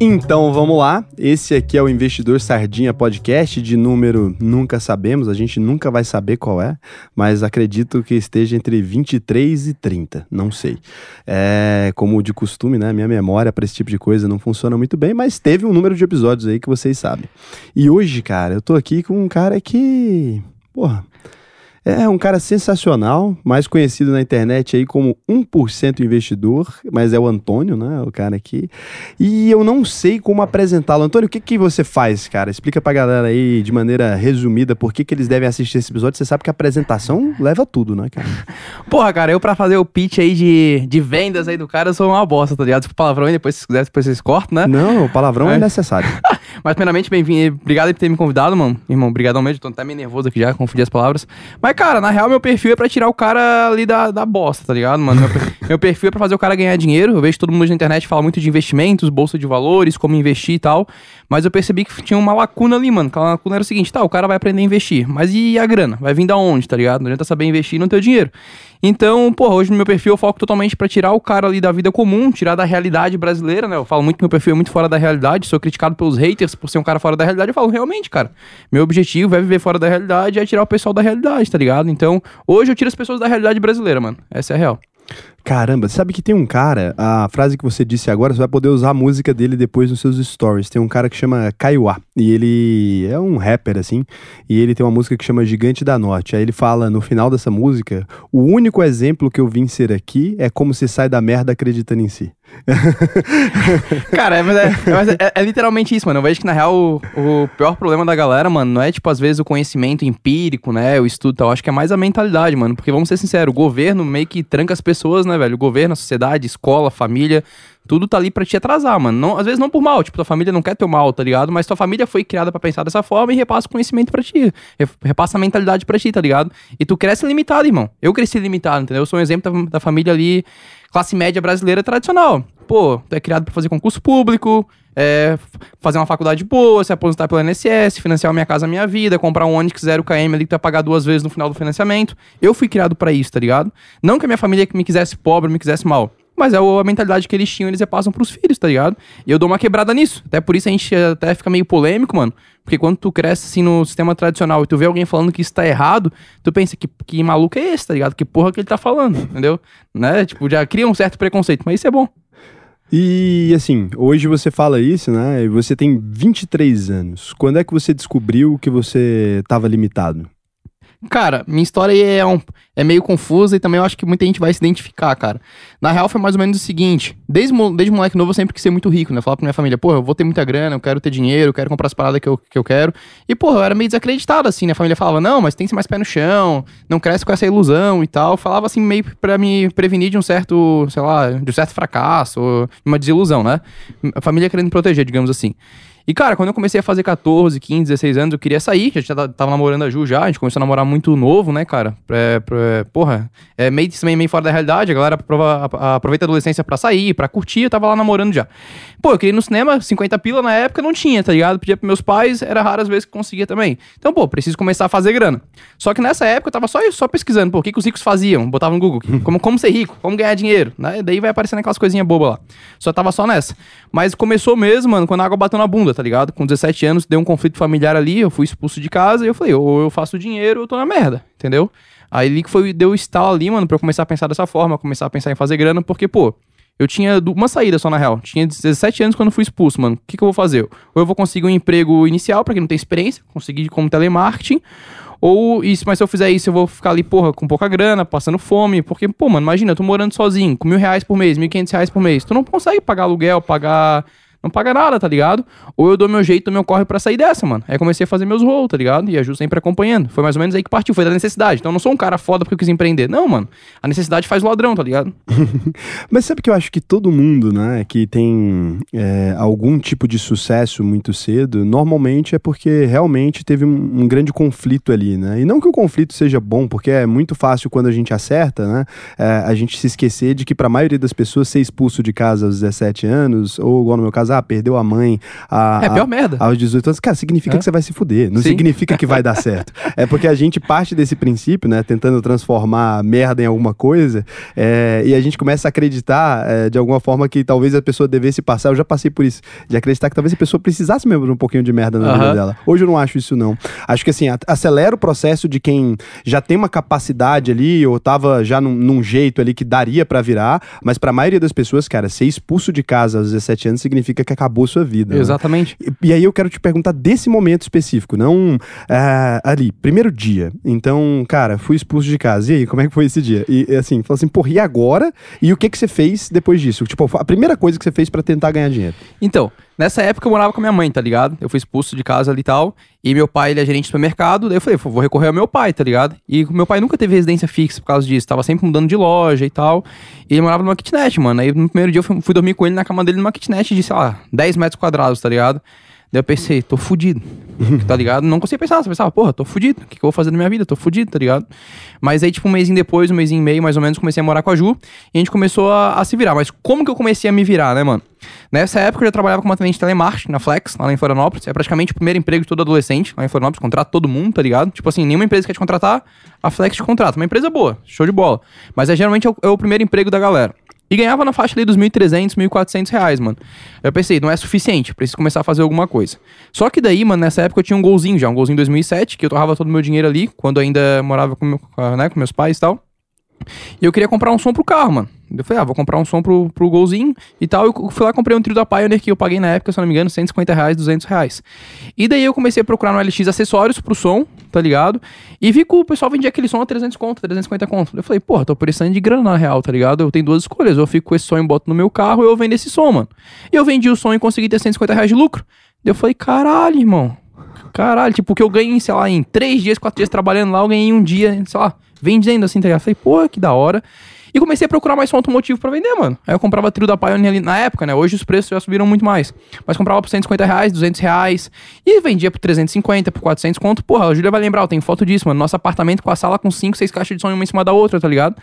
Então vamos lá. Esse aqui é o Investidor Sardinha Podcast de número nunca sabemos, a gente nunca vai saber qual é, mas acredito que esteja entre 23 e 30, não sei. É, como de costume, né? Minha memória para esse tipo de coisa não funciona muito bem, mas teve um número de episódios aí que vocês sabem. E hoje, cara, eu tô aqui com um cara que. Porra, é um cara sensacional, mais conhecido na internet aí como 1% investidor, mas é o Antônio, né? O cara aqui. E eu não sei como apresentá-lo. Antônio, o que, que você faz, cara? Explica pra galera aí de maneira resumida por que, que eles devem assistir esse episódio. Você sabe que a apresentação leva tudo, né, cara? Porra, cara, eu pra fazer o pitch aí de, de vendas aí do cara, eu sou uma bosta, tá ligado? Palavrão aí, depois se quiser, depois vocês cortam, né? Não, o palavrão é, é necessário. mas, primeiramente, bem-vindo. Obrigado por ter me convidado, mano. Irmão, obrigadão mesmo. Tô até meio nervoso aqui já, confundi as palavras. Mas, cara, na real, meu perfil é pra tirar o cara ali da, da bosta, tá ligado, mano? Meu, meu perfil é pra fazer o cara ganhar dinheiro. Eu vejo todo mundo na internet falar muito de investimentos, bolsa de valores, como investir e tal. Mas eu percebi que tinha uma lacuna ali, mano. Aquela lacuna era o seguinte, tá, o cara vai aprender a investir. Mas e a grana? Vai vir da onde, tá ligado? Não adianta saber investir e não ter o dinheiro. Então, porra, hoje no meu perfil eu foco totalmente para tirar o cara ali da vida comum, tirar da realidade brasileira, né? Eu falo muito que meu perfil é muito fora da realidade, sou criticado pelos haters por ser um cara fora da realidade. Eu falo, realmente, cara, meu objetivo é viver fora da realidade, é tirar o pessoal da realidade, tá ligado? Então, hoje eu tiro as pessoas da realidade brasileira, mano. Essa é a real. Caramba, sabe que tem um cara, a frase que você disse agora, você vai poder usar a música dele depois nos seus stories. Tem um cara que chama Kaiwa, e ele é um rapper, assim, e ele tem uma música que chama Gigante da Norte. Aí ele fala no final dessa música: O único exemplo que eu vim ser aqui é como se sai da merda acreditando em si. Cara, é, é, é, é, literalmente isso, mano. Eu vejo que, na real, o, o, pior problema da galera, mano, não é, tipo, às vezes o conhecimento empírico, né? O estudo e tal. Acho que é mais a mentalidade, mano. Porque, vamos ser sinceros, o governo meio que tranca as pessoas, né, velho? O governo, a sociedade, escola, família, tudo tá ali pra te atrasar, mano. Não, às vezes não por mal, tipo, tua família não quer teu mal, tá ligado? Mas tua família foi criada para pensar dessa forma e repassa o conhecimento pra ti. Repassa a mentalidade pra ti, tá ligado? E tu cresce limitado, irmão. Eu cresci limitado, entendeu? Eu sou um exemplo da, da família ali classe média brasileira tradicional. Pô, tu é criado para fazer concurso público, é, fazer uma faculdade boa, se aposentar pelo INSS, financiar minha casa, minha vida, comprar um Onix 0 km ali que tu vai pagar duas vezes no final do financiamento. Eu fui criado para isso, tá ligado? Não que a minha família me quisesse pobre, me quisesse mal. Mas é a mentalidade que eles tinham, eles repassam pros filhos, tá ligado? E eu dou uma quebrada nisso. Até por isso a gente até fica meio polêmico, mano. Porque quando tu cresce assim no sistema tradicional e tu vê alguém falando que isso tá errado, tu pensa que, que maluco é esse, tá ligado? Que porra que ele tá falando, entendeu? Né? Tipo, já cria um certo preconceito, mas isso é bom. E assim, hoje você fala isso, né? E você tem 23 anos. Quando é que você descobriu que você estava limitado? Cara, minha história é, um, é meio confusa e também eu acho que muita gente vai se identificar, cara. Na real, foi mais ou menos o seguinte: desde, desde moleque novo eu sempre quis ser muito rico, né? Falar pra minha família, pô, eu vou ter muita grana, eu quero ter dinheiro, eu quero comprar as paradas que eu, que eu quero. E, pô, eu era meio desacreditado, assim, né? A família falava, não, mas tem que ser mais pé no chão, não cresce com essa ilusão e tal. Falava assim, meio pra me prevenir de um certo, sei lá, de um certo fracasso, uma desilusão, né? A família querendo me proteger, digamos assim. E, cara, quando eu comecei a fazer 14, 15, 16 anos, eu queria sair, já tava namorando a Ju já, a gente começou a namorar muito novo, né, cara? Pra, pra, porra, é meio, também meio fora da realidade, a galera aproveita a adolescência pra sair, pra curtir, eu tava lá namorando já. Pô, eu queria ir no cinema, 50 pila na época não tinha, tá ligado? Pedia pros meus pais, era raro as vezes que conseguia também. Então, pô, preciso começar a fazer grana. Só que nessa época eu tava só, só pesquisando, pô, o que, que os ricos faziam? Botava no Google, como, como ser rico, como ganhar dinheiro, né? Daí vai aparecendo aquelas coisinhas bobas lá. Só tava só nessa. Mas começou mesmo, mano, quando a água bateu na bunda, tá ligado? Com 17 17 anos, deu um conflito familiar ali, eu fui expulso de casa e eu falei, ou eu faço dinheiro ou eu tô na merda, entendeu? Aí que foi, deu o estalo ali, mano, pra eu começar a pensar dessa forma, começar a pensar em fazer grana, porque, pô, eu tinha uma saída só na real. Tinha 17 anos quando fui expulso, mano. O que, que eu vou fazer? Ou eu vou conseguir um emprego inicial para quem não tem experiência, conseguir como telemarketing, ou isso, mas se eu fizer isso, eu vou ficar ali, porra, com pouca grana, passando fome. Porque, pô, mano, imagina, eu tô morando sozinho, com mil reais por mês, mil e quinhentos reais por mês. Tu não consegue pagar aluguel, pagar não paga nada, tá ligado? Ou eu dou meu jeito, meu corre para sair dessa, mano. Aí comecei a fazer meus rolos, tá ligado? E a Ju sempre acompanhando. Foi mais ou menos aí que partiu, foi da necessidade. Então eu não sou um cara foda porque eu quis empreender. Não, mano. A necessidade faz ladrão, tá ligado? Mas sabe que eu acho que todo mundo, né, que tem é, algum tipo de sucesso muito cedo, normalmente é porque realmente teve um, um, grande conflito ali, né? E não que o conflito seja bom, porque é muito fácil quando a gente acerta, né, é, a gente se esquecer de que para a maioria das pessoas ser expulso de casa aos 17 anos, ou igual no meu caso, problemas, ah, perdeu a mãe. A, É a pior merda. Aos 18 anos, cara, significa É. que você vai se fuder. Não Sim. significa que vai dar certo. É porque a gente parte desse princípio, né? Tentando transformar merda em alguma coisa, é, e a gente começa a acreditar é, de alguma forma que talvez a pessoa devesse passar. Eu já passei por isso, de acreditar que talvez a pessoa precisasse mesmo de um pouquinho de merda na vida Aham. dela. Hoje eu não acho isso, não. Acho que assim, a- acelera o processo de quem já tem uma capacidade ali, ou tava já num, num jeito ali que daria pra virar, mas pra maioria das pessoas, cara, ser expulso de casa aos 17 anos significa que acabou sua vida. né? Exatamente. E, e aí eu quero te perguntar desse momento específico, não ah, ali, primeiro dia. Então, cara, fui expulso de casa. E aí, como é que foi esse dia? E assim, falou assim, porra, e agora? E o que que você fez depois disso? Tipo, a primeira coisa que você fez pra tentar ganhar dinheiro. Então, nessa época eu morava com a minha mãe, tá ligado? Eu fui expulso de casa ali e tal. E meu pai, ele é gerente de supermercado. Daí eu falei, vou recorrer ao meu pai, tá ligado? E meu pai nunca teve residência fixa por causa disso. Tava sempre mudando de loja e tal. E ele morava numa kitnet, mano. Aí no primeiro dia eu fui, dormir com ele na cama dele numa kitnet de, sei lá, 10 metros quadrados, tá ligado? Daí eu pensei, tô fudido, tá ligado? Não conseguia pensar, só pensava, porra, tô fudido, o que, que eu vou fazer na minha vida? Tô fudido, tá ligado? Mas aí, tipo, um mêsinho depois, um mêsinho e meio, mais ou menos, comecei a morar com a Ju e a gente começou a, a se virar. Mas como que eu comecei a me virar, né, mano? Nessa época eu já trabalhava como atendente de telemarketing na Flex, lá em Florianópolis. É praticamente o primeiro emprego de todo adolescente lá em Florianópolis, contrata todo mundo, tá ligado? Tipo assim, nenhuma empresa quer te contratar, a Flex te contrata. Uma empresa boa, show de bola. Mas é geralmente é o, é o primeiro emprego da galera. E ganhava na faixa ali dos 1.300, 1.400 reais, mano. Eu pensei, não é suficiente, preciso começar a fazer alguma coisa. Só que daí, mano, nessa época eu tinha um golzinho já, um golzinho 2007, que eu torrava todo o meu dinheiro ali, quando ainda morava com, meu, né, com meus pais e tal. E eu queria comprar um som pro carro, mano. Eu falei, ah, vou comprar um som pro, pro golzinho e tal. Eu fui lá e comprei um trio da Pioneer que eu paguei na época, se eu não me engano, 150 reais, 200 reais. E daí eu comecei a procurar no LX acessórios pro som, tá ligado? E vi que o pessoal vendia aquele som a 300 conto, 350 conto. Eu falei, porra, tô precisando de grana na real, tá ligado? Eu tenho duas escolhas. Eu fico com esse som e boto no meu carro, ou eu vendo esse som, mano. E eu vendi o som e consegui ter 150 reais de lucro. Daí eu falei, caralho, irmão. Caralho, tipo, que eu ganhei, sei lá, em três dias, quatro dias trabalhando lá, eu ganhei um dia, sei lá, vendendo assim, tá ligado? Falei, pô, que da hora. E comecei a procurar mais som automotivo pra vender, mano. Aí eu comprava trio da Pioneer ali na época, né? Hoje os preços já subiram muito mais. Mas comprava por 150 reais, 200 reais. E vendia por 350, por 400 conto. Porra, a Júlia vai lembrar, eu tenho foto disso, mano. Nosso apartamento com a sala com 5, 6 caixas de som uma em cima da outra, tá ligado?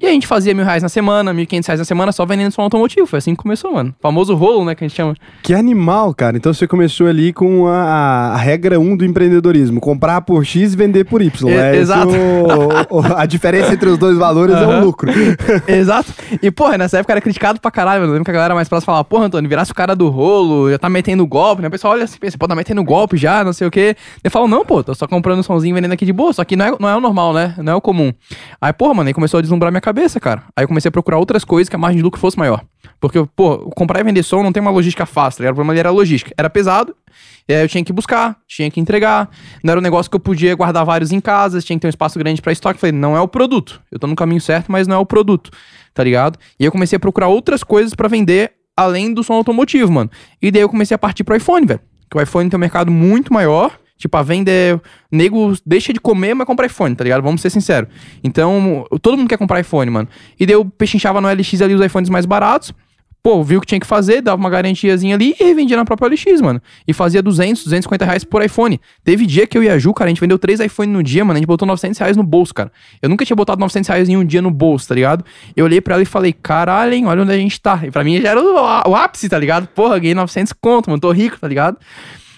E a gente fazia mil reais na semana, mil e quinhentos reais na semana só vendendo som automotivo. Foi assim que começou, mano. Famoso rolo, né? Que a gente chama. Que animal, cara. Então você começou ali com a, a regra 1 do empreendedorismo: comprar por X e vender por Y. É exato. isso, o- o- a diferença entre os dois valores é o lucro. Exato. E, porra, nessa época era criticado pra caralho. Eu lembro que a galera mais próxima falava, porra, Antônio, virasse o cara do rolo, já tá metendo golpe, né? O pessoal olha assim, pensa, pô, tá metendo golpe já, não sei o quê. Eu falo, não, pô, tô só comprando um somzinho vendendo aqui de boa. Só que não é, não é o normal, né? Não é o comum. Aí, porra, mano, aí começou a deslumbrar minha cabeça, cara. Aí eu comecei a procurar outras coisas que a margem de lucro fosse maior. Porque, pô, comprar e vender som não tem uma logística fácil, tá? O problema era a logística. Era pesado, eu tinha que buscar, tinha que entregar. Não era um negócio que eu podia guardar vários em casa, tinha que ter um espaço grande pra estoque. Falei, não é o produto. Eu tô no caminho certo, mas não é o produto, tá ligado? E eu comecei a procurar outras coisas pra vender além do som automotivo, mano. E daí eu comecei a partir pro iPhone, velho. Que o iPhone tem um mercado muito maior. Tipo, a venda é. Nego deixa de comer, mas compra iPhone, tá ligado? Vamos ser sinceros. Então, todo mundo quer comprar iPhone, mano. E daí eu pechinchava no LX ali os iPhones mais baratos. Pô, viu o que tinha que fazer, dava uma garantiazinha ali e revendia na própria LX, mano. E fazia 200, 250 reais por iPhone. Teve dia que eu e a Ju, cara, a gente vendeu três iPhone no dia, mano. A gente botou 900 reais no bolso, cara. Eu nunca tinha botado 900 reais em um dia no bolso, tá ligado? Eu olhei pra ela e falei, caralho, hein, olha onde a gente tá. E pra mim já era o, o ápice, tá ligado? Porra, ganhei 900 conto, mano, tô rico, tá ligado?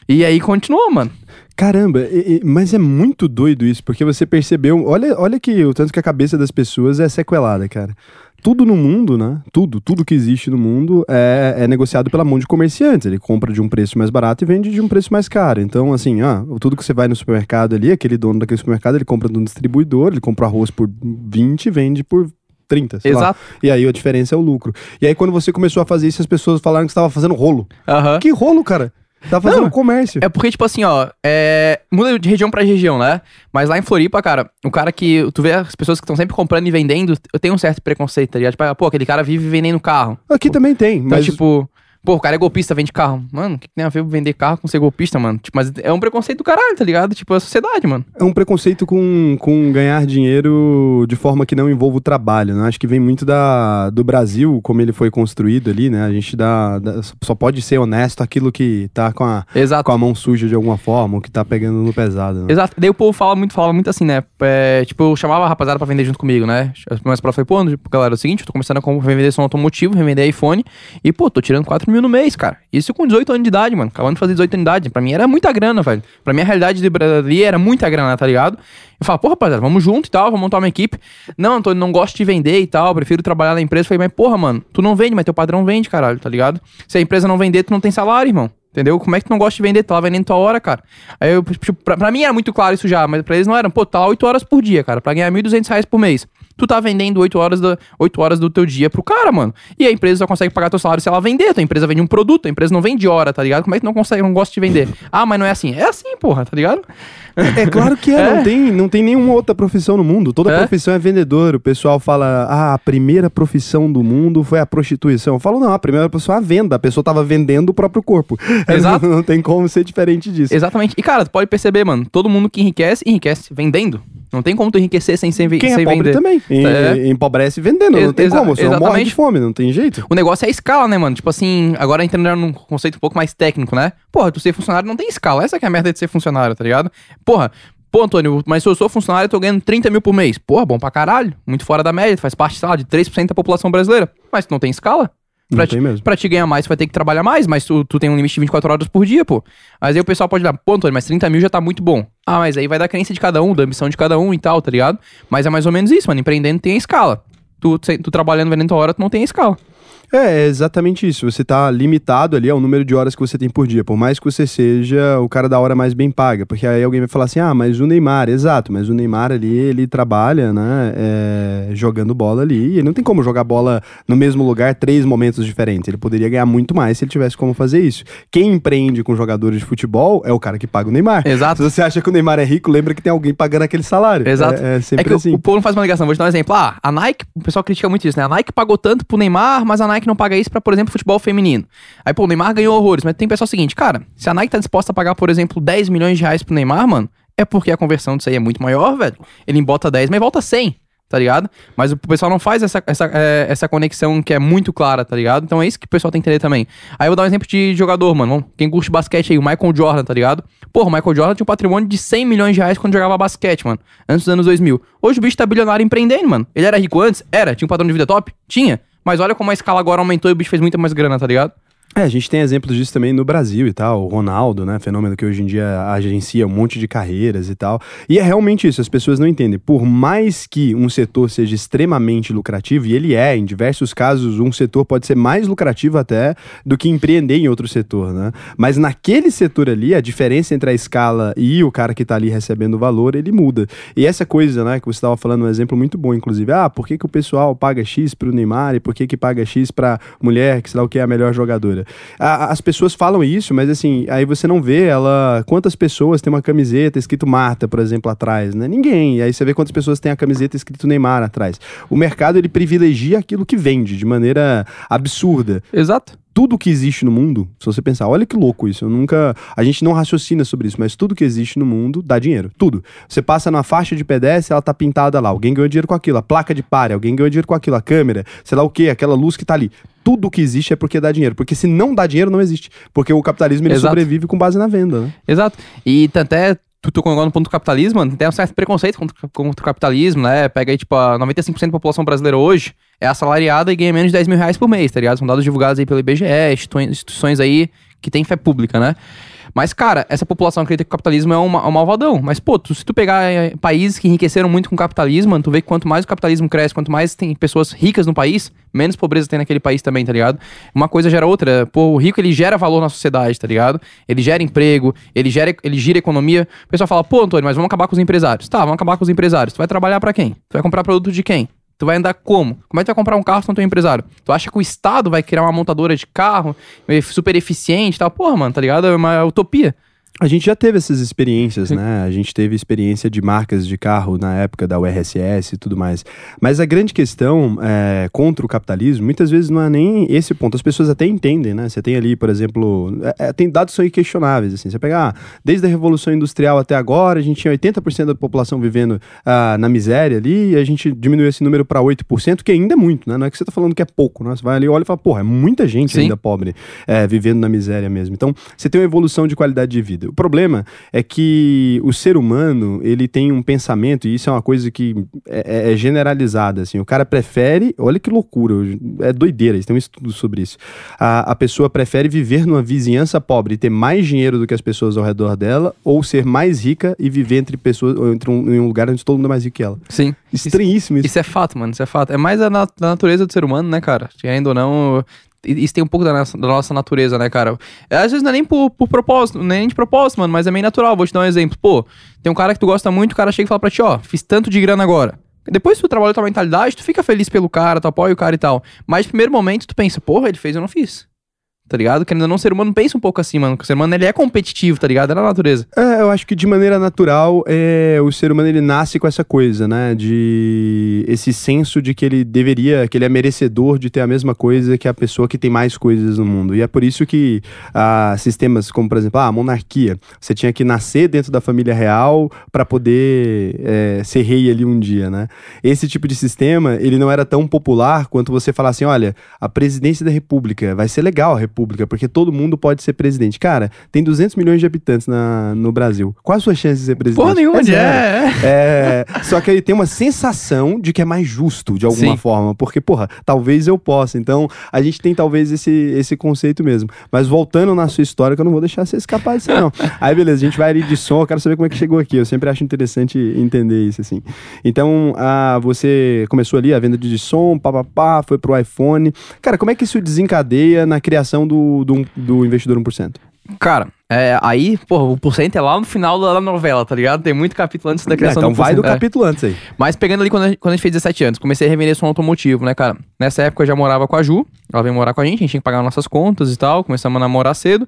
E aí continuou, mano. Caramba, e- e- mas é muito doido isso, porque você percebeu. Olha, olha que o tanto que a cabeça das pessoas é sequelada, cara. Tudo no mundo, né? Tudo, tudo que existe no mundo é, é negociado pela mão de comerciantes. Ele compra de um preço mais barato e vende de um preço mais caro. Então, assim, ah, tudo que você vai no supermercado ali, aquele dono daquele supermercado, ele compra de um distribuidor, ele compra arroz por 20 e vende por 30. sei lá. Exato. E aí a diferença é o lucro. E aí, quando você começou a fazer isso, as pessoas falaram que você estava fazendo rolo. Aham. Que rolo, cara? Tava fazendo Não, comércio. É porque, tipo assim, ó, é... muda de região pra região, né? Mas lá em Floripa, cara, o cara que. Tu vê as pessoas que estão sempre comprando e vendendo, eu tenho um certo preconceito, tá ligado? Tipo, ah, pô, aquele cara vive vendendo carro. Aqui também tem, Então, mas tipo, pô, o cara é golpista, vende carro. Mano, o que, que tem a ver vender carro com ser golpista, mano? Tipo, mas é um preconceito do caralho, tá ligado? Tipo, é a sociedade, mano. é um preconceito com, com ganhar dinheiro de forma que não envolva o trabalho, né? Acho que vem muito da, do Brasil, como ele foi construído ali, né? A gente dá, dá- só pode ser honesto aquilo que tá com a, Exato. com a mão suja de alguma forma, ou que tá pegando no pesado, né? Exato. Daí o povo fala muito, fala muito assim, né? É, tipo, eu chamava a rapaziada pra vender junto comigo, né? Mas pra falei, pô, galera, é o seguinte, eu tô começando a revender som automotivo, revender iPhone, e, pô, tô tirando 4 mil mil no mês, cara. Isso com 18 anos de idade, mano. Acabando de fazer 18 anos de idade. Pra mim era muita grana, velho. Pra mim a realidade de ali era muita grana, tá ligado? Eu falo, pô, rapaziada, vamos junto e tal, vamos montar uma equipe. Não, Antônio, não gosto de vender e tal, prefiro trabalhar na empresa. Eu falei, mas porra, mano, tu não vende, mas teu padrão vende, caralho, tá ligado? Se a empresa não vender, tu não tem salário, irmão. Entendeu? Como é que tu não gosta de vender? Tu tá vendendo tua hora, cara. Aí eu, tipo, pra, pra mim era muito claro isso já, mas pra eles não era. Pô, tá lá 8 horas por dia, cara, pra ganhar 1.200 reais por mês. Tu tá vendendo 8 horas, do, 8 horas do teu dia pro cara, mano. E a empresa só consegue pagar teu salário se ela vender. Tua empresa vende um produto, a empresa não vende hora, tá ligado? Como é que tu não consegue, não gosta de vender? Ah, mas não é assim. É assim, porra, tá ligado? É claro que é, É. Não, tem, não tem nenhuma outra profissão no mundo. Toda É. profissão é vendedor. O pessoal fala, ah, a primeira profissão do mundo foi a prostituição. Eu falo, não, a primeira profissão é a venda. A pessoa tava vendendo o próprio corpo. Exato. Não, tem como ser diferente disso. Exatamente. E, cara, tu pode perceber, mano, todo mundo que enriquece, enriquece vendendo. Não tem como tu enriquecer sem, sem, Quem sem é pobre vender. também. E- É. Empobrece vendendo. Não Ex- tem exa- como. Só morre de exatamente. fome, não tem jeito. O negócio é a escala, né, mano? Tipo assim, agora entrando num conceito um pouco mais técnico, né? Porra, tu ser funcionário não tem escala. Essa que é a merda de ser funcionário, tá ligado? Porra, pô, Antônio, mas se eu sou funcionário, eu tô ganhando 30 mil por mês. Porra, bom pra caralho. Muito fora da média. Faz parte, sei lá, de 3% da população brasileira. Mas tu não tem escala. Não Pra tem te, mesmo. pra te ganhar mais, tu vai ter que trabalhar mais, mas tu, tu tem um limite de 24 horas por dia, pô. Mas aí o pessoal pode dar, pô, Antônio, mas 30 mil já tá muito bom. Ah, mas aí vai da crença de cada um, da ambição de cada um e tal, tá ligado? Mas é mais ou menos isso, mano. Empreendendo tem a escala. Tu, tu, trabalhando vendendo tua hora, tu não tem a escala. É, é exatamente isso. Você tá limitado ali ao número de horas que você tem por dia. Por mais que você seja o cara da hora mais bem paga. Porque aí alguém vai falar assim: ah, mas o Neymar, exato, mas o Neymar ali, ele trabalha, né? é, jogando bola ali. E ele não tem como jogar bola no mesmo lugar três momentos diferentes. Ele poderia ganhar muito mais se ele tivesse como fazer isso. Quem empreende com jogadores de futebol é o cara que paga o Neymar. Exato. Se você acha que o Neymar é rico, lembra que tem alguém pagando aquele salário. Exato. É, é sempre é que o- assim. o, povo não faz uma ligação. Vou te dar um exemplo. Ah, a Nike, o pessoal critica muito isso, né? A Nike pagou tanto pro Neymar, mas a Nike não paga isso pra, por exemplo, futebol feminino. Aí, pô, o Neymar ganhou horrores, mas tem pessoal seguinte, cara, se a Nike tá disposta a pagar, por exemplo, 10 milhões de reais pro Neymar, mano, é porque a conversão disso aí é muito maior, velho. Ele bota 10, mas volta 100. Tá ligado? Mas o pessoal não faz essa, essa, é, essa conexão que é muito clara, tá ligado? Então é isso que o pessoal tem que entender também. Aí eu vou dar um exemplo de jogador, mano. Quem curte basquete aí, o Michael Jordan, tá ligado? Porra, o Michael Jordan tinha um patrimônio de 100 milhões de reais quando jogava basquete, mano. Antes dos anos 2000. Hoje o bicho tá bilionário empreendendo, mano. Ele era rico antes? Era. Tinha um padrão de vida top? Tinha. Mas olha como a escala agora aumentou e o bicho fez muita mais grana, tá ligado? É, a gente tem exemplos disso também no Brasil e tal. O Ronaldo, né? Fenômeno que hoje em dia agencia um monte de carreiras e tal. E é realmente isso, as pessoas não entendem. Por mais que um setor seja extremamente lucrativo, e ele é, em diversos casos, um setor pode ser mais lucrativo até do que empreender em outro setor, né? Mas naquele setor ali, a diferença entre a escala e o cara que tá ali recebendo o valor, ele muda. E essa coisa, né, que você estava falando, um exemplo muito bom, inclusive. Ah, por que, que o pessoal paga X pro Neymar e por que, que paga X pra mulher, que sei lá o que é a melhor jogadora? A- as pessoas falam isso, mas assim, aí você não vê ela. Quantas pessoas tem uma camiseta escrito Marta, por exemplo, atrás, né? Ninguém. E aí você vê quantas pessoas têm a camiseta escrito Neymar atrás. O mercado ele privilegia aquilo que vende de maneira absurda Exato. Tudo que existe no mundo, se você pensar, olha que louco isso, eu nunca, a gente não raciocina sobre isso, mas tudo que existe no mundo dá dinheiro, tudo. Você passa numa faixa de pedestre, ela tá pintada lá, alguém ganhou dinheiro com aquilo, a placa de pare, alguém ganhou dinheiro com aquilo, a câmera, sei lá o que, aquela luz que tá ali. Tudo que existe é porque dá dinheiro, porque se não dá dinheiro não existe, porque o capitalismo ele Exato. sobrevive com base na venda, né? Exato. E até tu tocou agora no ponto do capitalismo, mano, tem um certo preconceito contra, contra o capitalismo, né? Pega aí, tipo, a 95% da população brasileira hoje é assalariada e ganha menos de 10 mil reais por mês, tá ligado? São dados divulgados aí pelo IBGE, institui- instituições aí que tem fé pública, né? Mas, cara, essa população acredita que o capitalismo é um malvadão. Mas, pô, tu- se tu pegar eh, países que enriqueceram muito com o capitalismo, tu vê que quanto mais o capitalismo cresce, quanto mais tem pessoas ricas no país, menos pobreza tem naquele país também, tá ligado? Uma coisa gera outra. Pô, o rico, ele gera valor na sociedade, tá ligado? Ele gera emprego, ele, gera, ele gira economia. O pessoal fala, pô, Antônio, mas vamos acabar com os empresários. Tá, vamos acabar com os empresários. Tu vai trabalhar pra quem? Tu vai comprar produto de quem? Tu vai andar como? Como é que tu vai comprar um carro se não tu empresário? Tu acha que o Estado vai criar uma montadora de carro super eficiente e tal? Porra, mano, tá ligado? É uma utopia. A gente já teve essas experiências, né? A gente teve experiência de marcas de carro na época da URSS e tudo mais. Mas a grande questão é, contra o capitalismo, muitas vezes não é nem esse ponto. As pessoas até entendem, né? Você tem ali, por exemplo, é, é, tem dados que são questionáveis, assim. Você pegar, ah, desde a Revolução Industrial até agora, a gente tinha 80% da população vivendo ah, na miséria ali, e a gente diminuiu esse número para 8%, que ainda é muito, né? Não é que você tá falando que é pouco, né? Você vai ali, olha e fala, porra, é muita gente Sim. ainda pobre é, vivendo na miséria mesmo. Então, você tem uma evolução de qualidade de vida. O problema é que o ser humano, ele tem um pensamento, e isso é uma coisa que é, é- é generalizada, assim. O cara prefere, olha que loucura, é doideira, tem um estudo sobre isso. A, a pessoa prefere viver numa vizinhança pobre e ter mais dinheiro do que as pessoas ao redor dela, ou ser mais rica e viver entre pessoas, ou entre um, em um lugar onde todo mundo é mais rico que ela. Sim. Estranhíssimo isso. Isso é fato, mano. Isso é fato. É mais a na- da natureza do ser humano, né, cara? Querendo ou não. Isso tem um pouco da nossa, da nossa natureza, né, cara? É, Às vezes não é nem por, por propósito, nem de propósito, mano, mas é meio natural. Vou te dar um exemplo. Pô, tem um cara que tu gosta muito, o cara chega e fala pra ti, ó, fiz tanto de grana agora. Depois tu trabalha tua mentalidade, tu fica feliz pelo cara, tu apoia o cara e tal. Mas no primeiro momento tu pensa, porra, ele fez, eu não fiz. Tá ligado? Querendo ou não, o ser humano pensa um pouco assim, mano. O ser humano, ele é competitivo, tá ligado? É na natureza. É, eu acho que de maneira natural, é, o ser humano ele nasce com essa coisa, né? De esse senso de que ele deveria, que ele é merecedor de ter a mesma coisa que a pessoa que tem mais coisas no mundo. E é por isso que ah, sistemas como, por exemplo, ah, a monarquia, você tinha que nascer dentro da família real para poder é, ser rei ali um dia, né? Esse tipo de sistema, ele não era tão popular quanto você falar assim, olha, a presidência da república, vai ser legal a república, porque todo mundo pode ser presidente. Cara, tem 200 milhões de habitantes na, no Brasil. Qual a sua chance de ser presidente? Porra nenhuma, É zero. é. É, só que ele tem uma sensação de que é mais justo, de alguma Sim. forma. Porque, porra, talvez eu possa. Então, a gente tem talvez esse, esse conceito mesmo. Mas voltando na sua história, que eu não vou deixar você escapar disso, não. Aí, beleza, a gente vai ali de som, eu quero saber como é que chegou aqui. Eu sempre acho interessante entender isso, assim. Então, ah, você começou ali a venda de som, papapá, foi pro iPhone. Cara, como é que isso desencadeia na criação do, do, do investidor 1%? Cara, é, aí, porra, o porcento é lá no final da novela, tá ligado? Tem muito capítulo antes da criação então do vai do 1%, é. capítulo antes aí. Mas pegando ali quando a, gente, quando a gente fez 17 anos, comecei a revender som automotivo, né, cara? Nessa época eu já morava com a Ju, ela veio morar com a gente, a gente tinha que pagar nossas contas e tal, começamos a namorar cedo.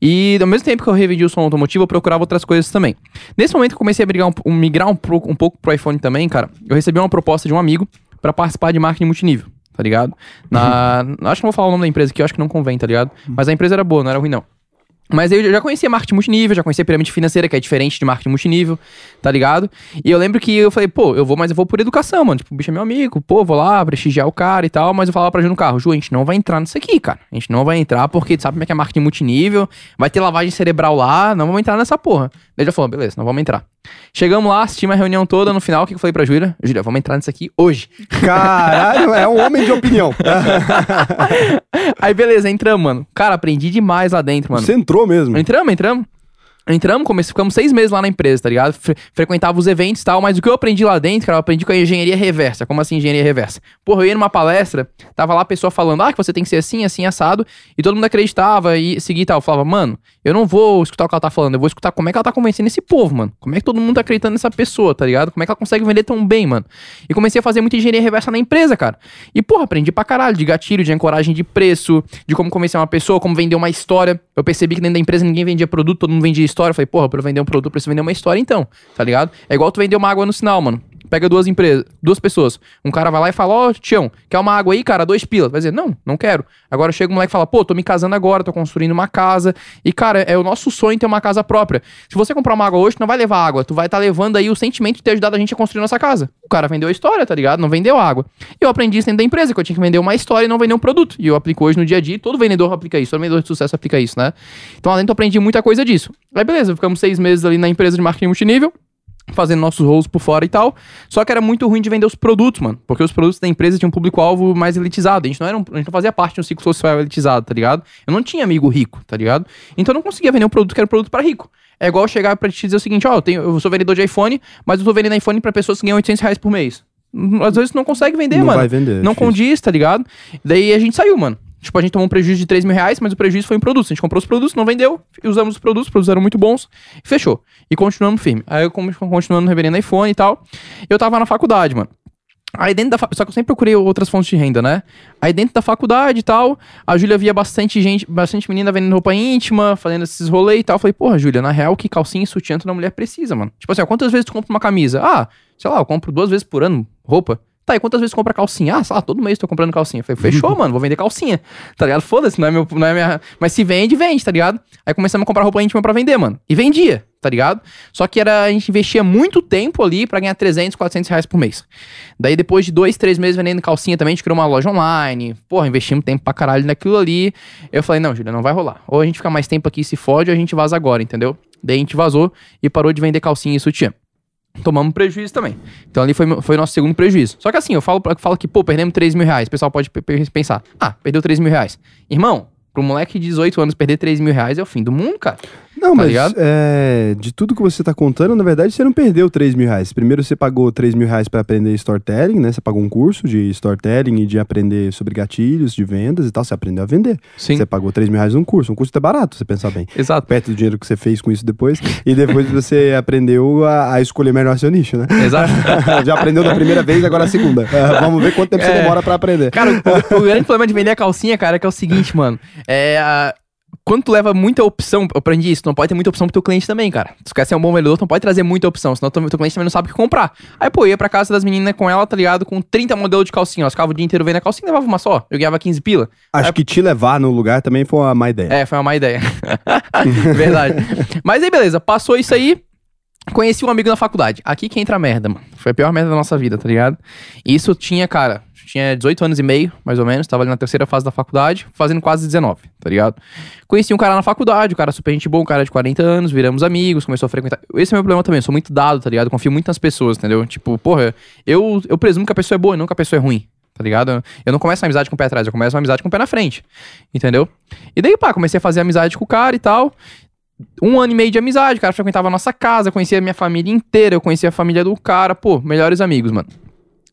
E ao mesmo tempo que eu revendi o som automotivo, eu procurava outras coisas também. Nesse momento que eu comecei a brigar um, migrar um, um pouco pro iPhone também, cara, eu recebi uma proposta de um amigo pra participar de marketing multinível, tá ligado? Na, Acho que não vou falar o nome da empresa aqui, eu acho que não convém, tá ligado? Mas a empresa era boa, não era ruim não. Mas eu já conhecia marketing multinível, já conhecia pirâmide financeira, que é diferente de marketing multinível, tá ligado? E eu lembro que eu falei, pô, eu vou, mas eu vou por educação, mano. Tipo, o bicho é meu amigo, pô, vou lá prestigiar o cara e tal. Mas eu falava pra Ju no carro, Ju, a gente não vai entrar nisso aqui, cara. A gente não vai entrar porque tu sabe como é que é marketing multinível, vai ter lavagem cerebral lá, não vamos entrar nessa porra. Daí ele já falou, beleza, não vamos entrar. Chegamos lá, assistimos a reunião toda, no final, o que eu falei pra Júlia? Júlia, vamos entrar nisso aqui hoje. Caralho, é um homem de opinião. Aí beleza, entramos, mano. Cara, aprendi demais lá dentro, mano. Você entrou mesmo. Entramos, entramos. Entramos, comece- ficamos seis meses lá na empresa, tá ligado? Fre- frequentava os eventos e tal, mas o que eu aprendi lá dentro, cara, eu aprendi com a engenharia reversa. Como assim, engenharia reversa? Porra, eu ia numa palestra, tava lá a pessoa falando, ah, que você tem que ser assim, assim, assado, e todo mundo acreditava e seguia e tal. Eu falava, mano, eu não vou escutar o que ela tá falando, eu vou escutar como é que ela tá convencendo esse povo, mano. Como é que todo mundo tá acreditando nessa pessoa, tá ligado? Como é que ela consegue vender tão bem, mano? E comecei a fazer muita engenharia reversa na empresa, cara. E, porra, aprendi pra caralho de gatilho, de ancoragem de preço, de como convencer uma pessoa, como vender uma história. Eu percebi que dentro da empresa ninguém vendia produto, todo mundo vendia história. Eu falei, porra, pra eu vender um produto, eu preciso vender uma história então, tá ligado? É igual tu vender uma água no sinal, mano. Pega duas empresas, duas pessoas. Um cara vai lá e fala, ó, Tião, quer uma água aí, cara? Dois pilas. Vai dizer, não, não quero. Agora chega um moleque e fala, pô, tô me casando agora, tô construindo uma casa. E, cara, é o nosso sonho ter uma casa própria. Se você comprar uma água hoje, tu não vai levar água. Tu vai estar levando aí o sentimento de ter ajudado a gente a construir nossa casa. O cara vendeu a história, tá ligado? Não vendeu água. E eu aprendi isso dentro da empresa, que eu tinha que vender uma história e não vender um produto. E eu aplico hoje no dia a dia, todo vendedor aplica isso, todo vendedor de sucesso aplica isso, né? Então dentro eu aprendi muita coisa disso. Aí beleza, ficamos seis meses ali na empresa de marketing multinível fazendo nossos rolos por fora e tal. Só que era muito ruim de vender os produtos, mano. Porque os produtos da empresa tinham um público-alvo mais elitizado. A gente, não era um- a gente não fazia parte de um ciclo social elitizado, tá ligado? Eu não tinha amigo rico, tá ligado? Então eu não conseguia vender um produto que era um produto pra rico. É igual eu chegar pra te dizer o seguinte, ó, eu, tenho, eu sou vendedor de iPhone, mas eu tô vendendo iPhone pra pessoas que ganham 800 reais por mês. Às vezes não consegue vender, Não mano. vai vender, é Não difícil. condiz, tá ligado? Daí a gente saiu, mano. Tipo, a gente tomou um prejuízo de 3 mil reais, mas o prejuízo foi em produtos. A gente comprou os produtos, não vendeu, usamos os produtos, os produtos eram muito bons, fechou. E continuamos firme. Aí eu continuando revendendo iPhone e tal. Eu tava na faculdade, mano. Aí dentro da fa... Só que eu sempre procurei outras fontes de renda, né? Aí dentro da faculdade e tal, a Júlia via bastante gente, bastante menina vendendo roupa íntima, fazendo esses rolês e tal. Eu falei, porra, Júlia, na real, que calcinha e sutiã toda mulher precisa, mano. Tipo assim, ó, quantas vezes tu compra uma camisa? Ah, sei lá, eu compro duas vezes por ano roupa. Tá, e quantas vezes compra calcinha? Ah, sei lá, todo mês tô comprando calcinha. Eu falei, fechou, mano, vou vender calcinha. Tá ligado? Foda-se, não é meu, não é minha... Mas se vende, vende, tá ligado? Aí começamos a comprar roupa íntima pra vender, mano. E vendia, tá ligado? Só que era, a gente investia muito tempo ali pra ganhar 300, 400 reais por mês. Daí depois de dois, três meses vendendo calcinha também, a gente criou uma loja online. Porra, investimos tempo pra caralho naquilo ali. Eu falei, não, Júlia, não vai rolar. Ou a gente fica mais tempo aqui e se fode, ou a gente vaza agora, entendeu? Daí a gente vazou e parou de vender calcinha e sutiã. Tomamos prejuízo também. Então ali foi, foi o nosso segundo prejuízo. Só que assim, eu falo, eu falo que, pô, perdemos 3 mil reais. O pessoal pode pe- pe- pensar, ah, perdeu 3 mil reais. Irmão, pro moleque de 18 anos perder 3 mil reais é o fim do mundo, cara. Não, Tá mas é, de tudo que você tá contando, na verdade, você não perdeu 3 mil reais. Primeiro você pagou 3 mil reais pra aprender storytelling, né? Você pagou um curso de storytelling e de aprender sobre gatilhos, de vendas e tal. Você aprendeu a vender. Sim. Você pagou 3 mil reais num curso. Um curso é barato, você pensar bem. Exato. Perto do dinheiro que você fez com isso depois. e depois você aprendeu a, a escolher melhor seu nicho, né? Exato. Já aprendeu da primeira vez, agora a segunda. É, vamos ver quanto tempo você É. demora pra aprender. Cara, o, o grande problema de vender a calcinha, cara, é que é o seguinte, mano. É. a- Quando tu leva muita opção, eu aprendi isso, tu não pode ter muita opção pro teu cliente também, cara. Se tu quer ser um bom vendedor, tu não pode trazer muita opção, senão teu, teu cliente também não sabe o que comprar. Aí, pô, eu ia pra casa das meninas com ela, tá ligado? Com 30 modelos de calcinha. Elas ficavam o dia inteiro vendo a calcinha e levava uma só. Eu ganhava 15 pila. Acho que te levar no lugar também foi uma má ideia. É, foi uma má ideia. Verdade. Mas aí, beleza, passou isso aí. Conheci um amigo na faculdade. Aqui que entra a merda, mano. Foi a pior merda da nossa vida, tá ligado? Isso tinha, cara, tinha 18 anos e meio, mais ou menos. Tava ali na terceira fase da faculdade, fazendo quase 19, tá ligado? Conheci um cara na faculdade, o cara super gente boa, um cara de 40 anos, viramos amigos, começou a frequentar. Esse é o meu problema também, eu sou muito dado, tá ligado? Confio muito nas pessoas, entendeu? Tipo, porra, eu, eu presumo que a pessoa é boa e não que a pessoa é ruim. Tá ligado? Eu não começo uma amizade com o pé atrás, eu começo uma amizade com o pé na frente. Entendeu? E daí, pá, comecei a fazer amizade com o cara e tal um ano e meio de amizade, o cara frequentava a nossa casa, conhecia a minha família inteira, eu conhecia a família do cara, pô, melhores amigos, mano.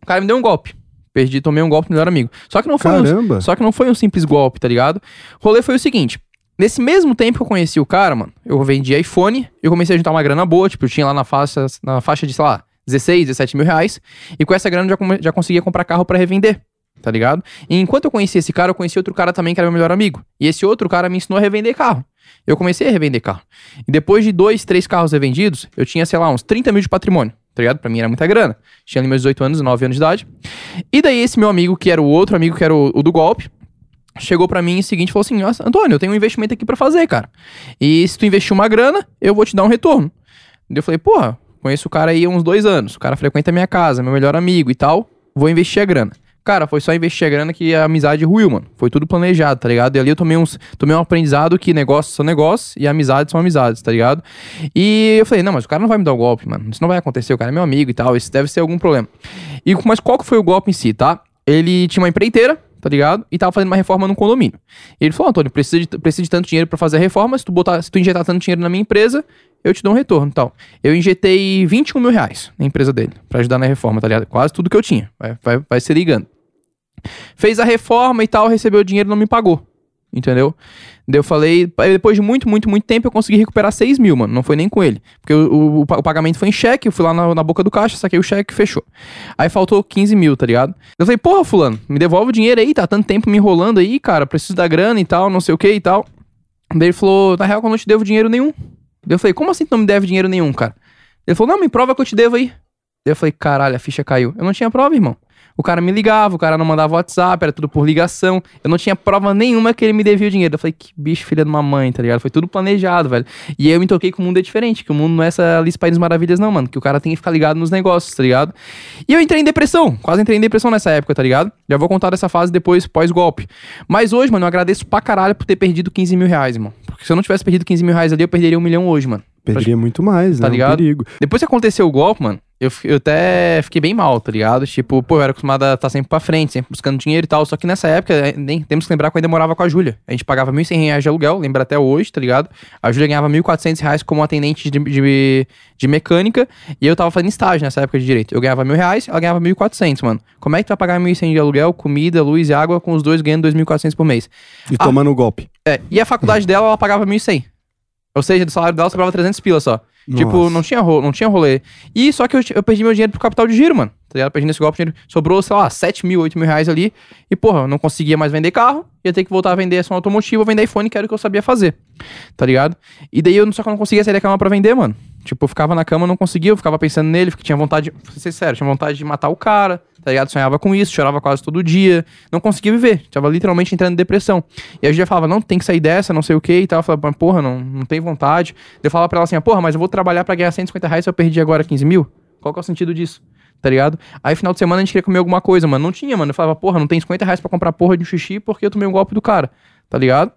O cara me deu um golpe. Perdi, tomei um golpe do melhor amigo. Só que não foi Caramba. um, só que não foi um simples golpe, tá ligado? O rolê foi o seguinte, nesse mesmo tempo que eu conheci o cara, mano, eu vendi iPhone, eu comecei a juntar uma grana boa, tipo, eu tinha lá na faixa, na faixa de, sei lá, 16, 17 mil reais, e com essa grana eu já, já conseguia comprar carro pra revender. Tá ligado? E enquanto eu conhecia esse cara, eu conheci outro cara também que era meu melhor amigo. E esse outro cara me ensinou a revender carro. Eu comecei a revender carro. E depois de dois, três carros revendidos, eu tinha, sei lá, uns 30 mil de patrimônio, tá ligado? Pra mim era muita grana. Tinha ali meus 18 anos, 9 anos de idade. E daí esse meu amigo, que era o outro amigo, que era o, o do golpe, chegou pra mim e seguinte, falou assim, nossa, Antônio, eu tenho um investimento aqui pra fazer, cara. E se tu investir uma grana, eu vou te dar um retorno. Eu falei, porra, conheço o cara aí há uns dois anos, o cara frequenta a minha casa, meu melhor amigo e tal, vou investir a grana. Cara, foi só investir a grana que a amizade ruiu, mano. Foi tudo planejado, tá ligado? E ali eu tomei, uns, tomei um aprendizado que negócios são negócios e amizades são amizades, tá ligado? E eu falei, não, mas o cara não vai me dar o golpe, mano. Isso não vai acontecer, o cara é meu amigo e tal, isso deve ser algum problema. E, mas qual que foi o golpe em si, tá? Ele tinha uma empreiteira, tá ligado? E tava fazendo uma reforma num condomínio. E ele falou, Antônio, precisa de, precisa de tanto dinheiro pra fazer a reforma, se tu, botar, se tu injetar tanto dinheiro na minha empresa, eu te dou um retorno tal. Eu injetei 21 mil reais na empresa dele, pra ajudar na reforma, tá ligado? Quase tudo que eu tinha. Vai, vai, vai se ligando. Fez a reforma e tal, recebeu o dinheiro não me pagou. Entendeu? Daí eu falei, depois de muito, muito, muito tempo, eu consegui recuperar 6 mil, mano. Não foi nem com ele. Porque o, o, o pa- o pagamento foi em cheque, eu fui lá na, na boca do caixa, saquei o cheque fechou. Aí faltou 15 mil, tá ligado? Eu falei, porra, fulano, me devolve o dinheiro aí, tá tanto tempo me enrolando aí, cara, preciso da grana e tal, não sei o que e tal. Daí ele falou, na real, que eu não te devo dinheiro nenhum. Daí eu falei, como assim tu não me deve dinheiro nenhum, cara? Ele falou, não, me prova que eu te devo aí. Daí eu falei, caralho, a ficha caiu. Eu não tinha prova, irmão. O cara me ligava, o cara não mandava WhatsApp, era tudo por ligação. Eu não tinha prova nenhuma que ele me devia o dinheiro. Eu falei, que bicho, filha de uma mãe, tá ligado? Foi tudo planejado, velho. E aí eu me toquei que o mundo é diferente, que o mundo não é essa Alice País Maravilhas, não, mano. Que o cara tem que ficar ligado nos negócios, tá ligado? E eu entrei em depressão, quase entrei em depressão nessa época, tá ligado? Já vou contar dessa fase depois, pós-golpe. Mas hoje, mano, eu agradeço pra caralho por ter perdido 15 mil reais, irmão. Porque se eu não tivesse perdido 15 mil reais ali, eu perderia um milhão hoje, mano. Perderia muito mais, Tá né? ligado? Um perigo. Depois que aconteceu o golpe, mano, eu, eu até fiquei bem mal, tá ligado? Tipo, pô, eu era acostumado a estar sempre pra frente, sempre buscando dinheiro e tal. Só que nessa época, eh, nem, temos que lembrar que eu ainda morava com a Júlia. A gente pagava 1.100 reais de aluguel, lembra até hoje, tá ligado? A Júlia ganhava 1.400 reais como atendente de, de, de mecânica e eu tava fazendo estágio nessa época de direito. Eu ganhava mil reais, ela ganhava 1.400, mano. Como é que tu vai pagar 1.100 de aluguel, comida, luz e água com os dois ganhando 2.400 por mês? E Ah. tomando o golpe. É, e a faculdade dela, ela pagava 1.100. Ou seja, do salário dela sobrava 300 pila só. Tipo, Nossa. não tinha, ro não tinha rolê. E só que eu, eu perdi meu dinheiro pro capital de giro, mano. Tá ligado? Perdi nesse golpe, dinheiro. sobrou, sei lá, 7 mil, 8 mil reais ali. E, porra, eu não conseguia mais vender carro. Ia ter que voltar a vender ação automotiva, vender iPhone, que era o que eu sabia fazer. Tá ligado? E daí eu só que eu não conseguia sair da cama pra vender, mano. Tipo, eu ficava na cama, não conseguia, eu ficava pensando nele, porque tinha vontade, vou ser sério, tinha vontade de matar o cara, tá ligado? Sonhava com isso, chorava quase todo dia, não conseguia viver, tava literalmente entrando em depressão. E a gente falava, não, tem que sair dessa, não sei o que e tal. Eu falava, "Mas, porra, não, não tem vontade. Eu falava pra ela assim, ah, porra, mas eu vou trabalhar pra ganhar 150 reais se eu perdi agora 15 mil? Qual que é o sentido disso? Tá ligado? Aí, final de semana, a gente queria comer alguma coisa, mano. Não tinha, mano. Eu falava, porra, não tem 50 reais pra comprar porra de um xixi porque eu tomei um golpe do cara. Tá ligado?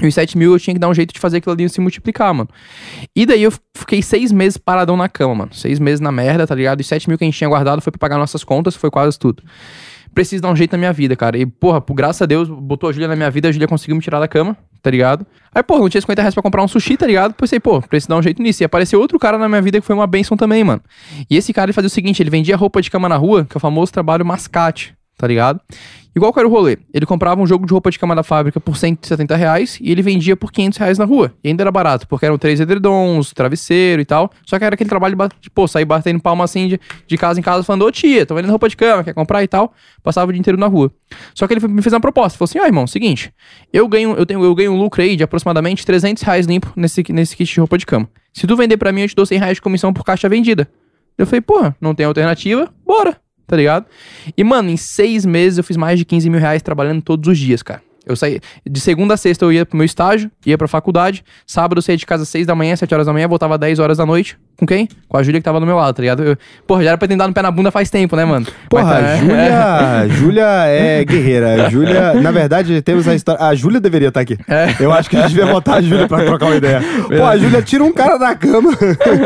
E os 7 mil eu tinha que dar um jeito de fazer aquilo ali se multiplicar, mano. E daí eu fiquei seis meses paradão na cama, mano. Seis meses na merda, tá ligado? E 7 mil que a gente tinha guardado foi pra pagar nossas contas, foi quase tudo. Preciso dar um jeito na minha vida, cara. E, porra, por graças a Deus, botou a Júlia na minha vida, a Júlia conseguiu me tirar da cama, tá ligado? Aí, porra, não tinha 50 reais pra comprar um sushi, tá ligado? Pensei, pô, preciso dar um jeito nisso. E apareceu outro cara na minha vida que foi uma benção também, mano. E esse cara, ele fazia o seguinte, ele vendia roupa de cama na rua, que é o famoso trabalho mascate, tá ligado? Igual que era o rolê. Ele comprava um jogo de roupa de cama da fábrica por 170 reais e ele vendia por 500 reais na rua. E ainda era barato, porque eram três edredons, travesseiro e tal. Só que era aquele trabalho de, pô, sair batendo palma assim de, de casa em casa falando, ô tia, tô vendendo roupa de cama, quer comprar e tal. Passava o dia inteiro na rua. Só que ele me fez uma proposta. Falou assim, ó, irmão, seguinte, eu ganho, eu tenho, eu ganho um lucro aí de aproximadamente 300 reais limpo nesse, nesse kit de roupa de cama. Se tu vender para mim, eu te dou 100 reais de comissão por caixa vendida. Eu falei, porra, não tem alternativa, bora tá ligado? E, mano, em seis meses eu fiz mais de 15 mil reais trabalhando todos os dias, cara. Eu saí. De segunda a sexta eu ia pro meu estágio, ia pra faculdade. Sábado eu saía de casa às 6 da manhã, 7 horas da manhã, voltava às 10 horas da noite. Com quem? Com a Júlia que tava do meu lado, tá ligado? Eu, porra, já era pra ter dado no pé na bunda faz tempo, né, mano? Porra, Mas, tá, Júlia, Júlia é guerreira. Júlia, na verdade, temos a história. A Júlia deveria estar tá aqui. É. Eu acho que a gente devia botar a Júlia pra trocar uma ideia. Pô, a Júlia tira um cara da cama,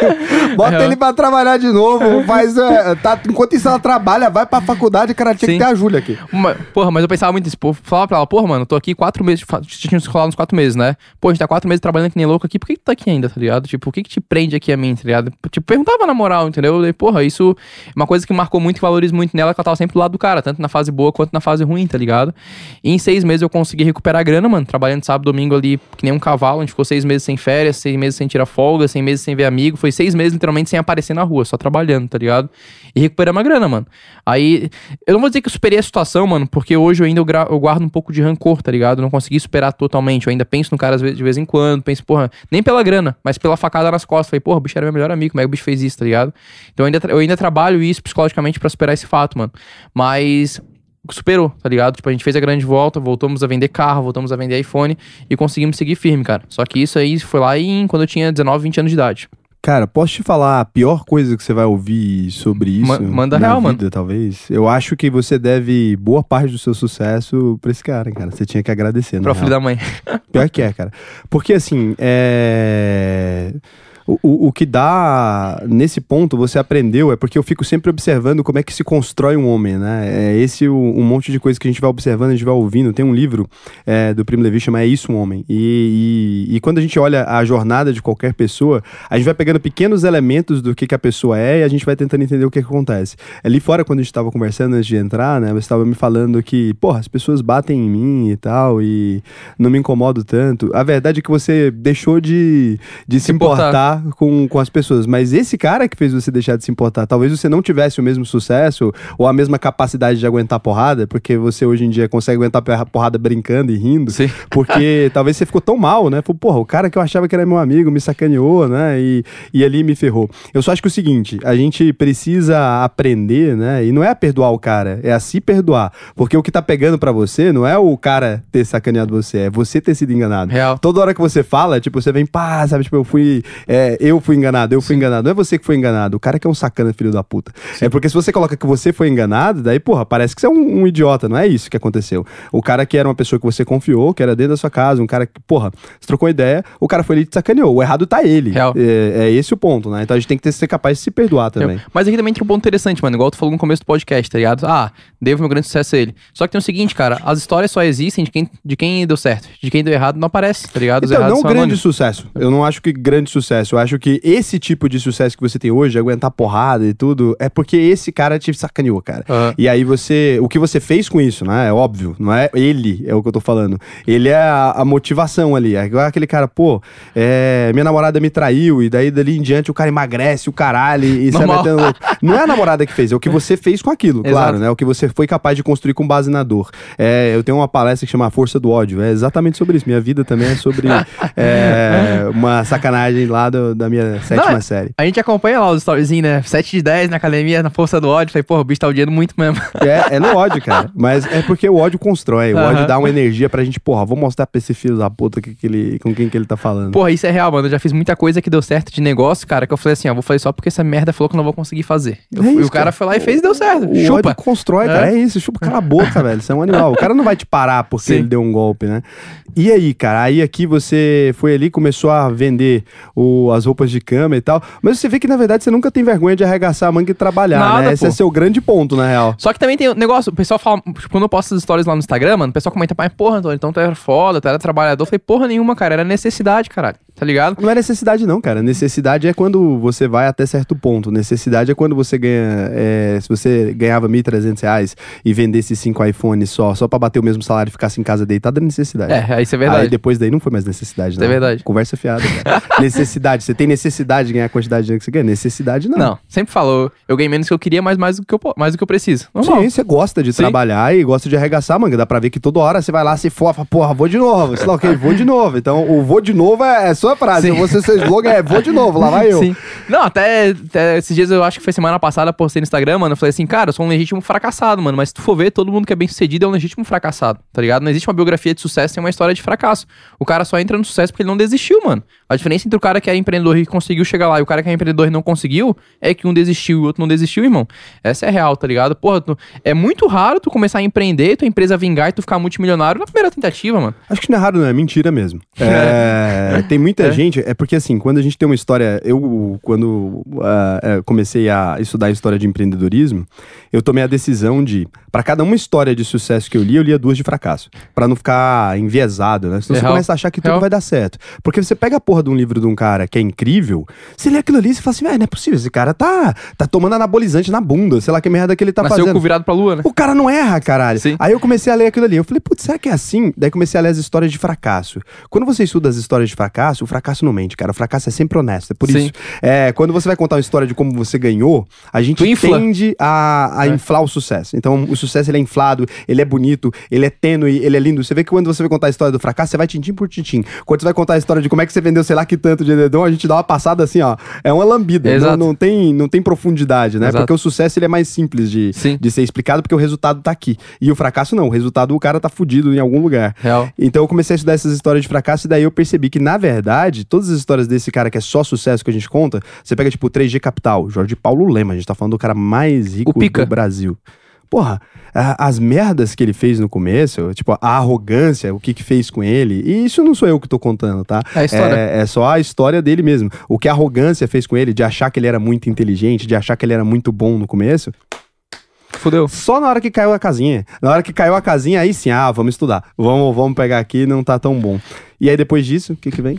bota é. ele pra trabalhar de novo, faz. É, tá, enquanto isso ela trabalha, vai pra faculdade, cara, tinha Sim. que ter a Júlia aqui. Uma, porra, mas eu pensava muito nisso. Falava pra ela, porra, mano, tô aqui quatro meses, tinha rolado uns quatro meses, né? Pô, a gente tá quatro meses trabalhando que nem louco aqui, por que, que tu tá aqui ainda, tá ligado? Tipo, o que que te prende aqui a mim, tá ligado? Tipo, perguntava na moral, entendeu? E, porra, isso é uma coisa que marcou muito e valorizo muito nela, que ela tava sempre do lado do cara, tanto na fase boa quanto na fase ruim, tá ligado? E em seis meses eu consegui recuperar a grana, mano, trabalhando sábado, domingo ali, que nem um cavalo, a gente ficou seis meses sem férias, seis meses sem tirar folga, seis meses sem ver amigo, foi seis meses literalmente sem aparecer na rua, só trabalhando, tá ligado? E recuperamos a grana, mano. Aí, eu não vou dizer que eu superei a situação, mano, porque hoje eu ainda eu, eu guardo um pouco de rancor, tá ligado? Eu não consegui superar totalmente, eu ainda penso no cara de vez em quando, penso, porra, nem pela grana, mas pela facada nas costas, falei, porra, o bicho era meu melhor amigo, como é que o bicho fez isso, tá ligado? Então eu ainda, eu ainda trabalho isso psicologicamente para superar esse fato, mano. Mas superou, tá ligado? Tipo, a gente fez a grande volta, voltamos a vender carro, voltamos a vender iPhone e conseguimos seguir firme, cara. Só que isso aí foi lá em quando eu tinha 19, 20 anos de idade. Cara, posso te falar a pior coisa que você vai ouvir sobre isso? Ma manda na real, vida, mano. talvez. Eu acho que você deve boa parte do seu sucesso pra esse cara, cara. Você tinha que agradecer, Pro filho da mãe. Pior que é, cara. Porque assim, é o, o, que dá nesse ponto, você aprendeu, é porque eu fico sempre observando como é que se constrói um homem, né? É esse o, um monte de coisa que a gente vai observando, a gente vai ouvindo. Tem um livro é, do Primo Levi chama É Isso um Homem. E, e, e, quando a gente olha a jornada de qualquer pessoa, a gente vai pegando pequenos elementos do que, que a pessoa é e a gente vai tentando entender o que, que acontece. Ali fora, quando a gente estava conversando antes de entrar, né? Você estava me falando que, porra, as pessoas batem em mim e tal, e não me incomodo tanto. A verdade é que você deixou de, de se, se importar, importar com, com as pessoas. Mas esse cara que fez você deixar de se importar, talvez você não tivesse o mesmo sucesso ou a mesma capacidade de aguentar porrada, porque você hoje em dia consegue aguentar porrada brincando e rindo. Sim. Porque talvez você ficou tão mal, né? Falou, porra, o cara que eu achava que era meu amigo me sacaneou, né? E, e ali me ferrou. Eu só acho que é o seguinte, a gente precisa aprender, né? E não é a perdoar o cara, é a se perdoar. Porque o que tá pegando para você não é o cara ter sacaneado você, é você ter sido enganado. Real. Toda hora que você fala, tipo, você vem, pá, sabe? Tipo, eu fui. É, eu fui enganado, eu fui Sim. enganado. Não é você que foi enganado, o cara que é um sacana, filho da puta. Sim. É porque se você coloca que você foi enganado, daí, porra, parece que você é um, um, idiota, não é isso que aconteceu. O cara que era uma pessoa que você confiou, que era dentro da sua casa, um cara que, porra, você trocou ideia, o cara foi ali e te sacaneou. O errado tá ele. Real. É, é esse o ponto, né? Então a gente tem que ter, ser capaz de se perdoar também. Mas aqui também entra um ponto interessante, mano. Igual tu falou no começo do podcast, tá ligado? Ah, devo meu grande sucesso a ele. Só que tem o seguinte, cara, as histórias só existem de quem, de quem deu certo. De quem deu errado não aparece, tá ligado? Os então, não grande anônimos. sucesso. Eu não acho que grande sucesso. Eu acho que esse tipo de sucesso que você tem hoje, aguentar porrada e tudo, é porque esse cara te sacaneou, cara. Uhum. E aí você. O que você fez com isso, né? É óbvio. Não é ele, é o que eu tô falando. Ele é a, a motivação ali. É aquele cara, pô, é, minha namorada me traiu, e daí dali em diante o cara emagrece o caralho e, sai metendo. Não é a namorada que fez, é o que você fez com aquilo, claro, né? O que você foi capaz de construir com base na dor. É, eu tenho uma palestra que chama A Força do Ódio. É exatamente sobre isso. Minha vida também é sobre é, uma sacanagem lá do, da minha sétima é- série. A gente acompanha lá os storyzinhos, né? 7 de 10 na academia, na força do ódio. Falei, porra, o bicho tá odiando muito mesmo. É, é no ódio, cara. Mas é porque o ódio constrói. O Aham. ódio dá uma energia pra gente, porra, vou mostrar pra esse filho da puta que, que ele, com quem que ele tá falando. Porra, isso é real, mano. Eu já fiz muita coisa que deu certo de negócio, cara, que eu falei assim, ó, vou fazer só porque essa merda falou que eu não vou conseguir fazer. Eu É fui- isso, o cara, cara. foi lá e fez e deu certo. O Chupa. constrói, É. cara. É isso, chupa cala a boca, velho. Você é um animal. O cara não vai te parar porque Sim. ele deu um golpe, né? E aí, cara? Aí aqui você foi ali, começou a vender o- as roupas de cama e tal. Mas você vê que, na verdade, você nunca tem vergonha de arregaçar a manga e trabalhar, Nada, né? Esse pô. é seu grande ponto, na real. Só que também tem o negócio, o pessoal fala, tipo, quando eu posto as stories lá no Instagram, mano, o pessoal comenta, pai, porra, Antônio, então tu era foda, tu era trabalhador. Eu falei, porra nenhuma, cara, era necessidade, caralho, tá ligado? Não é necessidade, não, cara. Necessidade é quando você vai até certo ponto. Necessidade é quando você ganha. é, se você ganhava 1.300 reais e vendesse cinco iPhones só, só pra bater o mesmo salário e ficasse em casa deitado, é necessidade. É, isso é verdade. Aí depois daí não foi mais necessidade, Isso não. é verdade. Conversa fiada, cara. necessidade. Você tem necessidade de ganhar a quantidade de dinheiro que você ganha? Necessidade não. Não, sempre falou, eu ganhei menos do que eu queria, mas mais do que eu, mais do que eu preciso. Normal. Sim, você gosta de Sim. trabalhar e gosta de arregaçar, manga. Dá pra ver que toda hora você vai lá, se for, fala, porra, vou de novo. Sei lá o que, vou de novo. Então, o vou de novo é, é sua frase. Sim. Você, seu slogan é vou de novo, lá vai eu. Sim. Não, até, até esses dias eu acho que foi semana passada, postei no Instagram, mano. Eu falei assim, cara, eu sou um legítimo fracassado, mano. Mas se tu for ver, todo mundo que é bem sucedido é um legítimo fracassado, tá ligado? Não existe uma biografia de sucesso sem uma história de fracasso. O cara só entra no sucesso porque ele não desistiu, mano. A diferença entre o cara que é empreendedor e conseguiu chegar lá e o cara que é empreendedor e não conseguiu é que um desistiu e o outro não desistiu, irmão. Essa é real, tá ligado? Porra, tu- é muito raro tu começar a empreender, tua empresa vingar e tu ficar multimilionário na primeira tentativa, mano. Acho que não é raro, não. É mentira mesmo. É, tem muita É. gente. É porque, assim, quando a gente tem uma história. Eu, quando é, comecei a estudar história de empreendedorismo, eu tomei a decisão de. Pra cada uma história de sucesso que eu li, eu lia duas de fracasso. Pra não ficar enviesado, né? Senão É você real. começa a achar que tudo Real. vai dar certo. Porque você pega a porra de um livro de um cara que é incrível, você lê aquilo ali e você fala assim, não é possível. Esse cara tá, tá tomando anabolizante na bunda. Sei lá que merda que ele tá Nasceu fazendo. com o virado pra lua, né? O cara não erra, caralho. Sim. Aí eu comecei a ler aquilo ali. Eu falei, putz, será que é assim? Daí comecei a ler as histórias de fracasso. Quando você estuda as histórias de fracasso, o fracasso não mente, cara. O fracasso é sempre honesto. É por Sim. isso. É, quando você vai contar uma história de como você ganhou, a gente tende a, a É. inflar o sucesso. Então, o sucesso ele é inflado, ele é bonito, ele é tênue, ele é lindo. Você vê que quando você vai contar a história do fracasso, você vai tintim por tintim. Quando você vai contar a história de como é que você vendeu, sei lá que tanto de dedão, a gente dá uma passada assim, ó. É uma lambida. Não, Exato. não tem, não tem profundidade, né? Exato. Porque o sucesso ele é mais simples de, Sim. de ser explicado porque o resultado tá aqui. E o fracasso não, o resultado o cara tá fudido em algum lugar. Real. Então eu comecei a estudar essas histórias de fracasso e daí eu percebi que, na verdade, todas as histórias desse cara que é só sucesso que a gente conta, você pega tipo 3G Capital, Jorge Paulo Lema, a gente tá falando do cara mais rico do Brasil. Porra, as merdas que ele fez no começo, tipo, a arrogância, o que que fez com ele, e isso não sou eu que tô contando, tá? É a história. É, é só a história dele mesmo. O que a arrogância fez com ele, de achar que ele era muito inteligente, de achar que ele era muito bom no começo, Fudeu. só na hora que caiu a casinha. Na hora que caiu a casinha, aí sim, ah, vamos estudar. Vamos, vamos pegar aqui, não tá tão bom. E aí depois disso, o que que vem?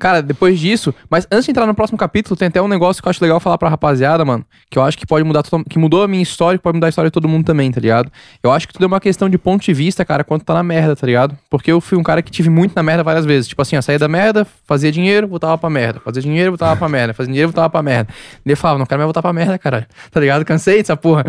Cara, depois disso, mas antes de entrar no próximo capítulo, tem até um negócio que eu acho legal falar pra rapaziada, mano, que eu acho que pode mudar, que mudou a minha história e pode mudar a história de todo mundo também, tá ligado? Eu acho que tudo é uma questão de ponto de vista, cara, quando tá na merda, tá ligado? Porque eu fui um cara que tive muito na merda várias vezes. Tipo assim, eu saía da merda, fazia dinheiro, voltava pra merda. Fazia dinheiro, voltava pra merda. Fazia dinheiro, voltava pra merda. E eu falava, não quero mais voltar pra merda, caralho. Tá ligado? Cansei dessa porra.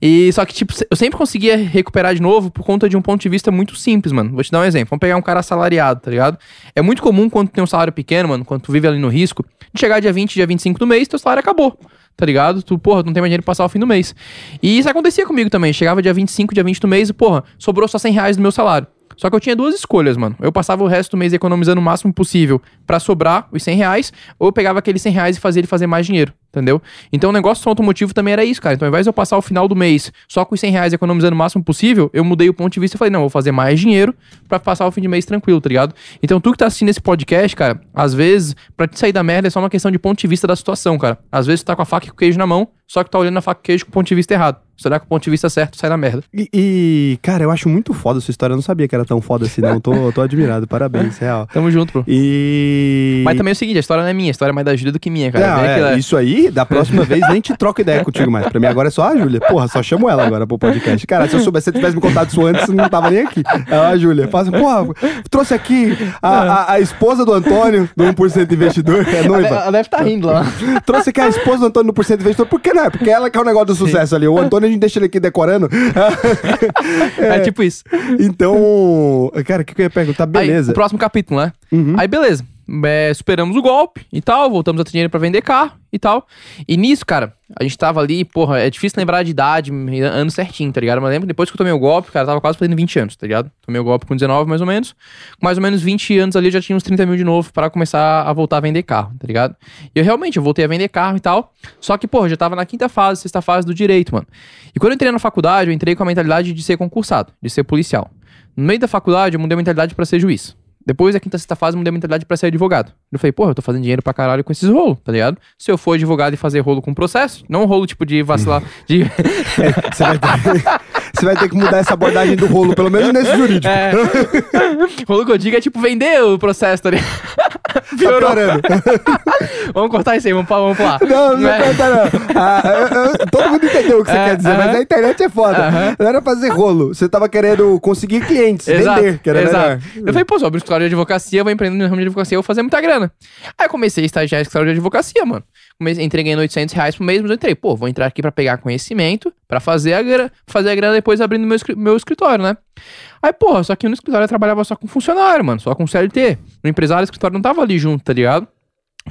E só que, tipo, eu sempre conseguia recuperar de novo por conta de um ponto de vista muito simples, mano. Vou te dar um exemplo. Vamos pegar um cara assalariado, tá ligado? É muito comum quando tem um salário pequeno, mano, quando tu vive ali no risco, de chegar dia 20, dia 25 do mês, teu salário acabou. Tá ligado? Tu, porra, não tem mais dinheiro pra passar o fim do mês. E isso acontecia comigo também. Chegava dia 25, dia 20 do mês e, porra, sobrou só 100 reais do meu salário. Só que eu tinha duas escolhas, mano. Eu passava o resto do mês economizando o máximo possível pra sobrar os 100 reais, ou eu pegava aqueles 100 reais e fazia ele fazer mais dinheiro, entendeu? Então o negócio do automotivo também era isso, cara. Então ao invés de eu passar o final do mês só com os 100 reais economizando o máximo possível, eu mudei o ponto de vista e falei, não, vou fazer mais dinheiro pra passar o fim de mês tranquilo, tá ligado? Então tu que tá assistindo esse podcast, cara, às vezes, pra te sair da merda é só uma questão de ponto de vista da situação, cara. Às vezes tu tá com a faca e com o queijo na mão, só que tá olhando a faca e o queijo com o ponto de vista errado. Se olhar com o ponto de vista certo, sai da merda. E, e, cara, eu acho muito foda a sua história. Eu não sabia que era tão foda assim, não. Tô, tô admirado. Parabéns, real. Tamo junto, bro. E. Mas também é o seguinte, a história não é minha, a história é mais da Júlia do que minha, cara. Não, é, né? isso aí, da próxima vez nem te troco ideia contigo mais. Pra mim agora é só a Júlia. Porra, só chamo ela agora pro podcast. Cara, se eu soubesse, se você tivesse me contado isso antes, não tava nem aqui. É a Júlia. Faz, porra, trouxe aqui a, a, a esposa do Antônio, do 1% Investidor, é noiva. Ela deve estar rindo lá. Trouxe aqui a esposa do Antônio do 1% Investidor. Por que não? é? Porque ela que é o negócio do sucesso ali. O Antônio a gente deixa ele aqui decorando. É, tipo isso. Então, cara, o que, que eu ia perguntar? Aí, Beleza. o próximo capítulo, né? Uhum. Aí, beleza. é, superamos o golpe e tal, voltamos a ter dinheiro pra vender carro e tal. E nisso, cara, a gente tava ali, porra, é difícil lembrar de idade, ano certinho, tá ligado? Mas lembro depois que eu tomei o golpe, cara, tava quase fazendo 20 anos, tá ligado? Tomei o golpe com 19 mais ou menos. Com mais ou menos 20 anos ali, eu já tinha uns 30 mil de novo para começar a voltar a vender carro, tá ligado? E eu realmente, eu voltei a vender carro e tal. Só que, porra, já tava na quinta fase, sexta fase do direito, mano. E quando eu entrei na faculdade, eu entrei com a mentalidade de ser concursado, de ser policial. No meio da faculdade, eu mudei a mentalidade para ser juiz. Depois da quinta, sexta fase, mudei a mentalidade pra ser advogado. Eu falei, porra, eu tô fazendo dinheiro pra caralho com esses rolos, tá ligado? Se eu for advogado e fazer rolo com processo, não um rolo tipo de vacilar, de... É, você, vai ter, você vai ter que mudar essa abordagem do rolo, pelo menos nesse jurídico. É. rolo que eu digo é tipo vender o processo, tá ligado? Tá piorando. vamos cortar isso aí, vamos, vamos lá. Não, não é. corta não. Ah, eu, eu, todo mundo entendeu o que você É, quer dizer, aham. mas a internet é foda. Aham. Não era fazer rolo, você tava querendo conseguir clientes, Exato, vender, que era exato. melhor. Eu falei, pô, um escritório de advocacia, eu vou empreender no ramo de advocacia, eu vou fazer muita grana. Aí eu comecei a estagiar em escritório de advocacia, mano. Entrei ganhando 800 reais por mês, mas eu entrei, pô, vou entrar aqui pra pegar conhecimento, pra fazer a grana, fazer a grana depois abrindo meu, meu escritório, né? Aí, porra, só que no escritório eu trabalhava só com funcionário, mano, só com CLT. No empresário, o escritório não tava ali junto, tá ligado?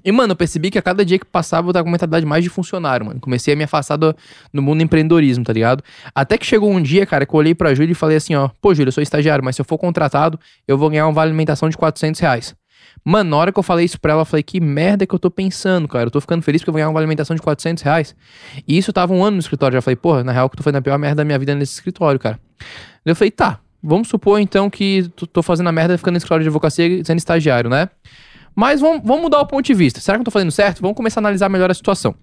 E, mano, eu percebi que a cada dia que passava eu tava com uma mentalidade mais de funcionário, mano. Comecei a me afastar do, do mundo do empreendedorismo, tá ligado? Até que chegou um dia, cara, que eu olhei pra Júlia e falei assim, ó, pô, Júlia, eu sou estagiário, mas se eu for contratado, eu vou ganhar uma vale alimentação de 400 reais. Mano, na hora que eu falei isso pra ela, eu falei, que merda que eu tô pensando, cara. Eu tô ficando feliz porque eu vou ganhar uma alimentação de 400 reais. E isso tava um ano no escritório. Já falei, porra, na real que eu tô fazendo a pior merda da minha vida nesse escritório, cara. Eu falei, tá, vamos supor então que tu- tô fazendo a merda ficando no escritório de advocacia sendo estagiário, né? Mas vamos, vamos mudar o ponto de vista. Será que eu tô fazendo certo? Vamos começar a analisar melhor a situação.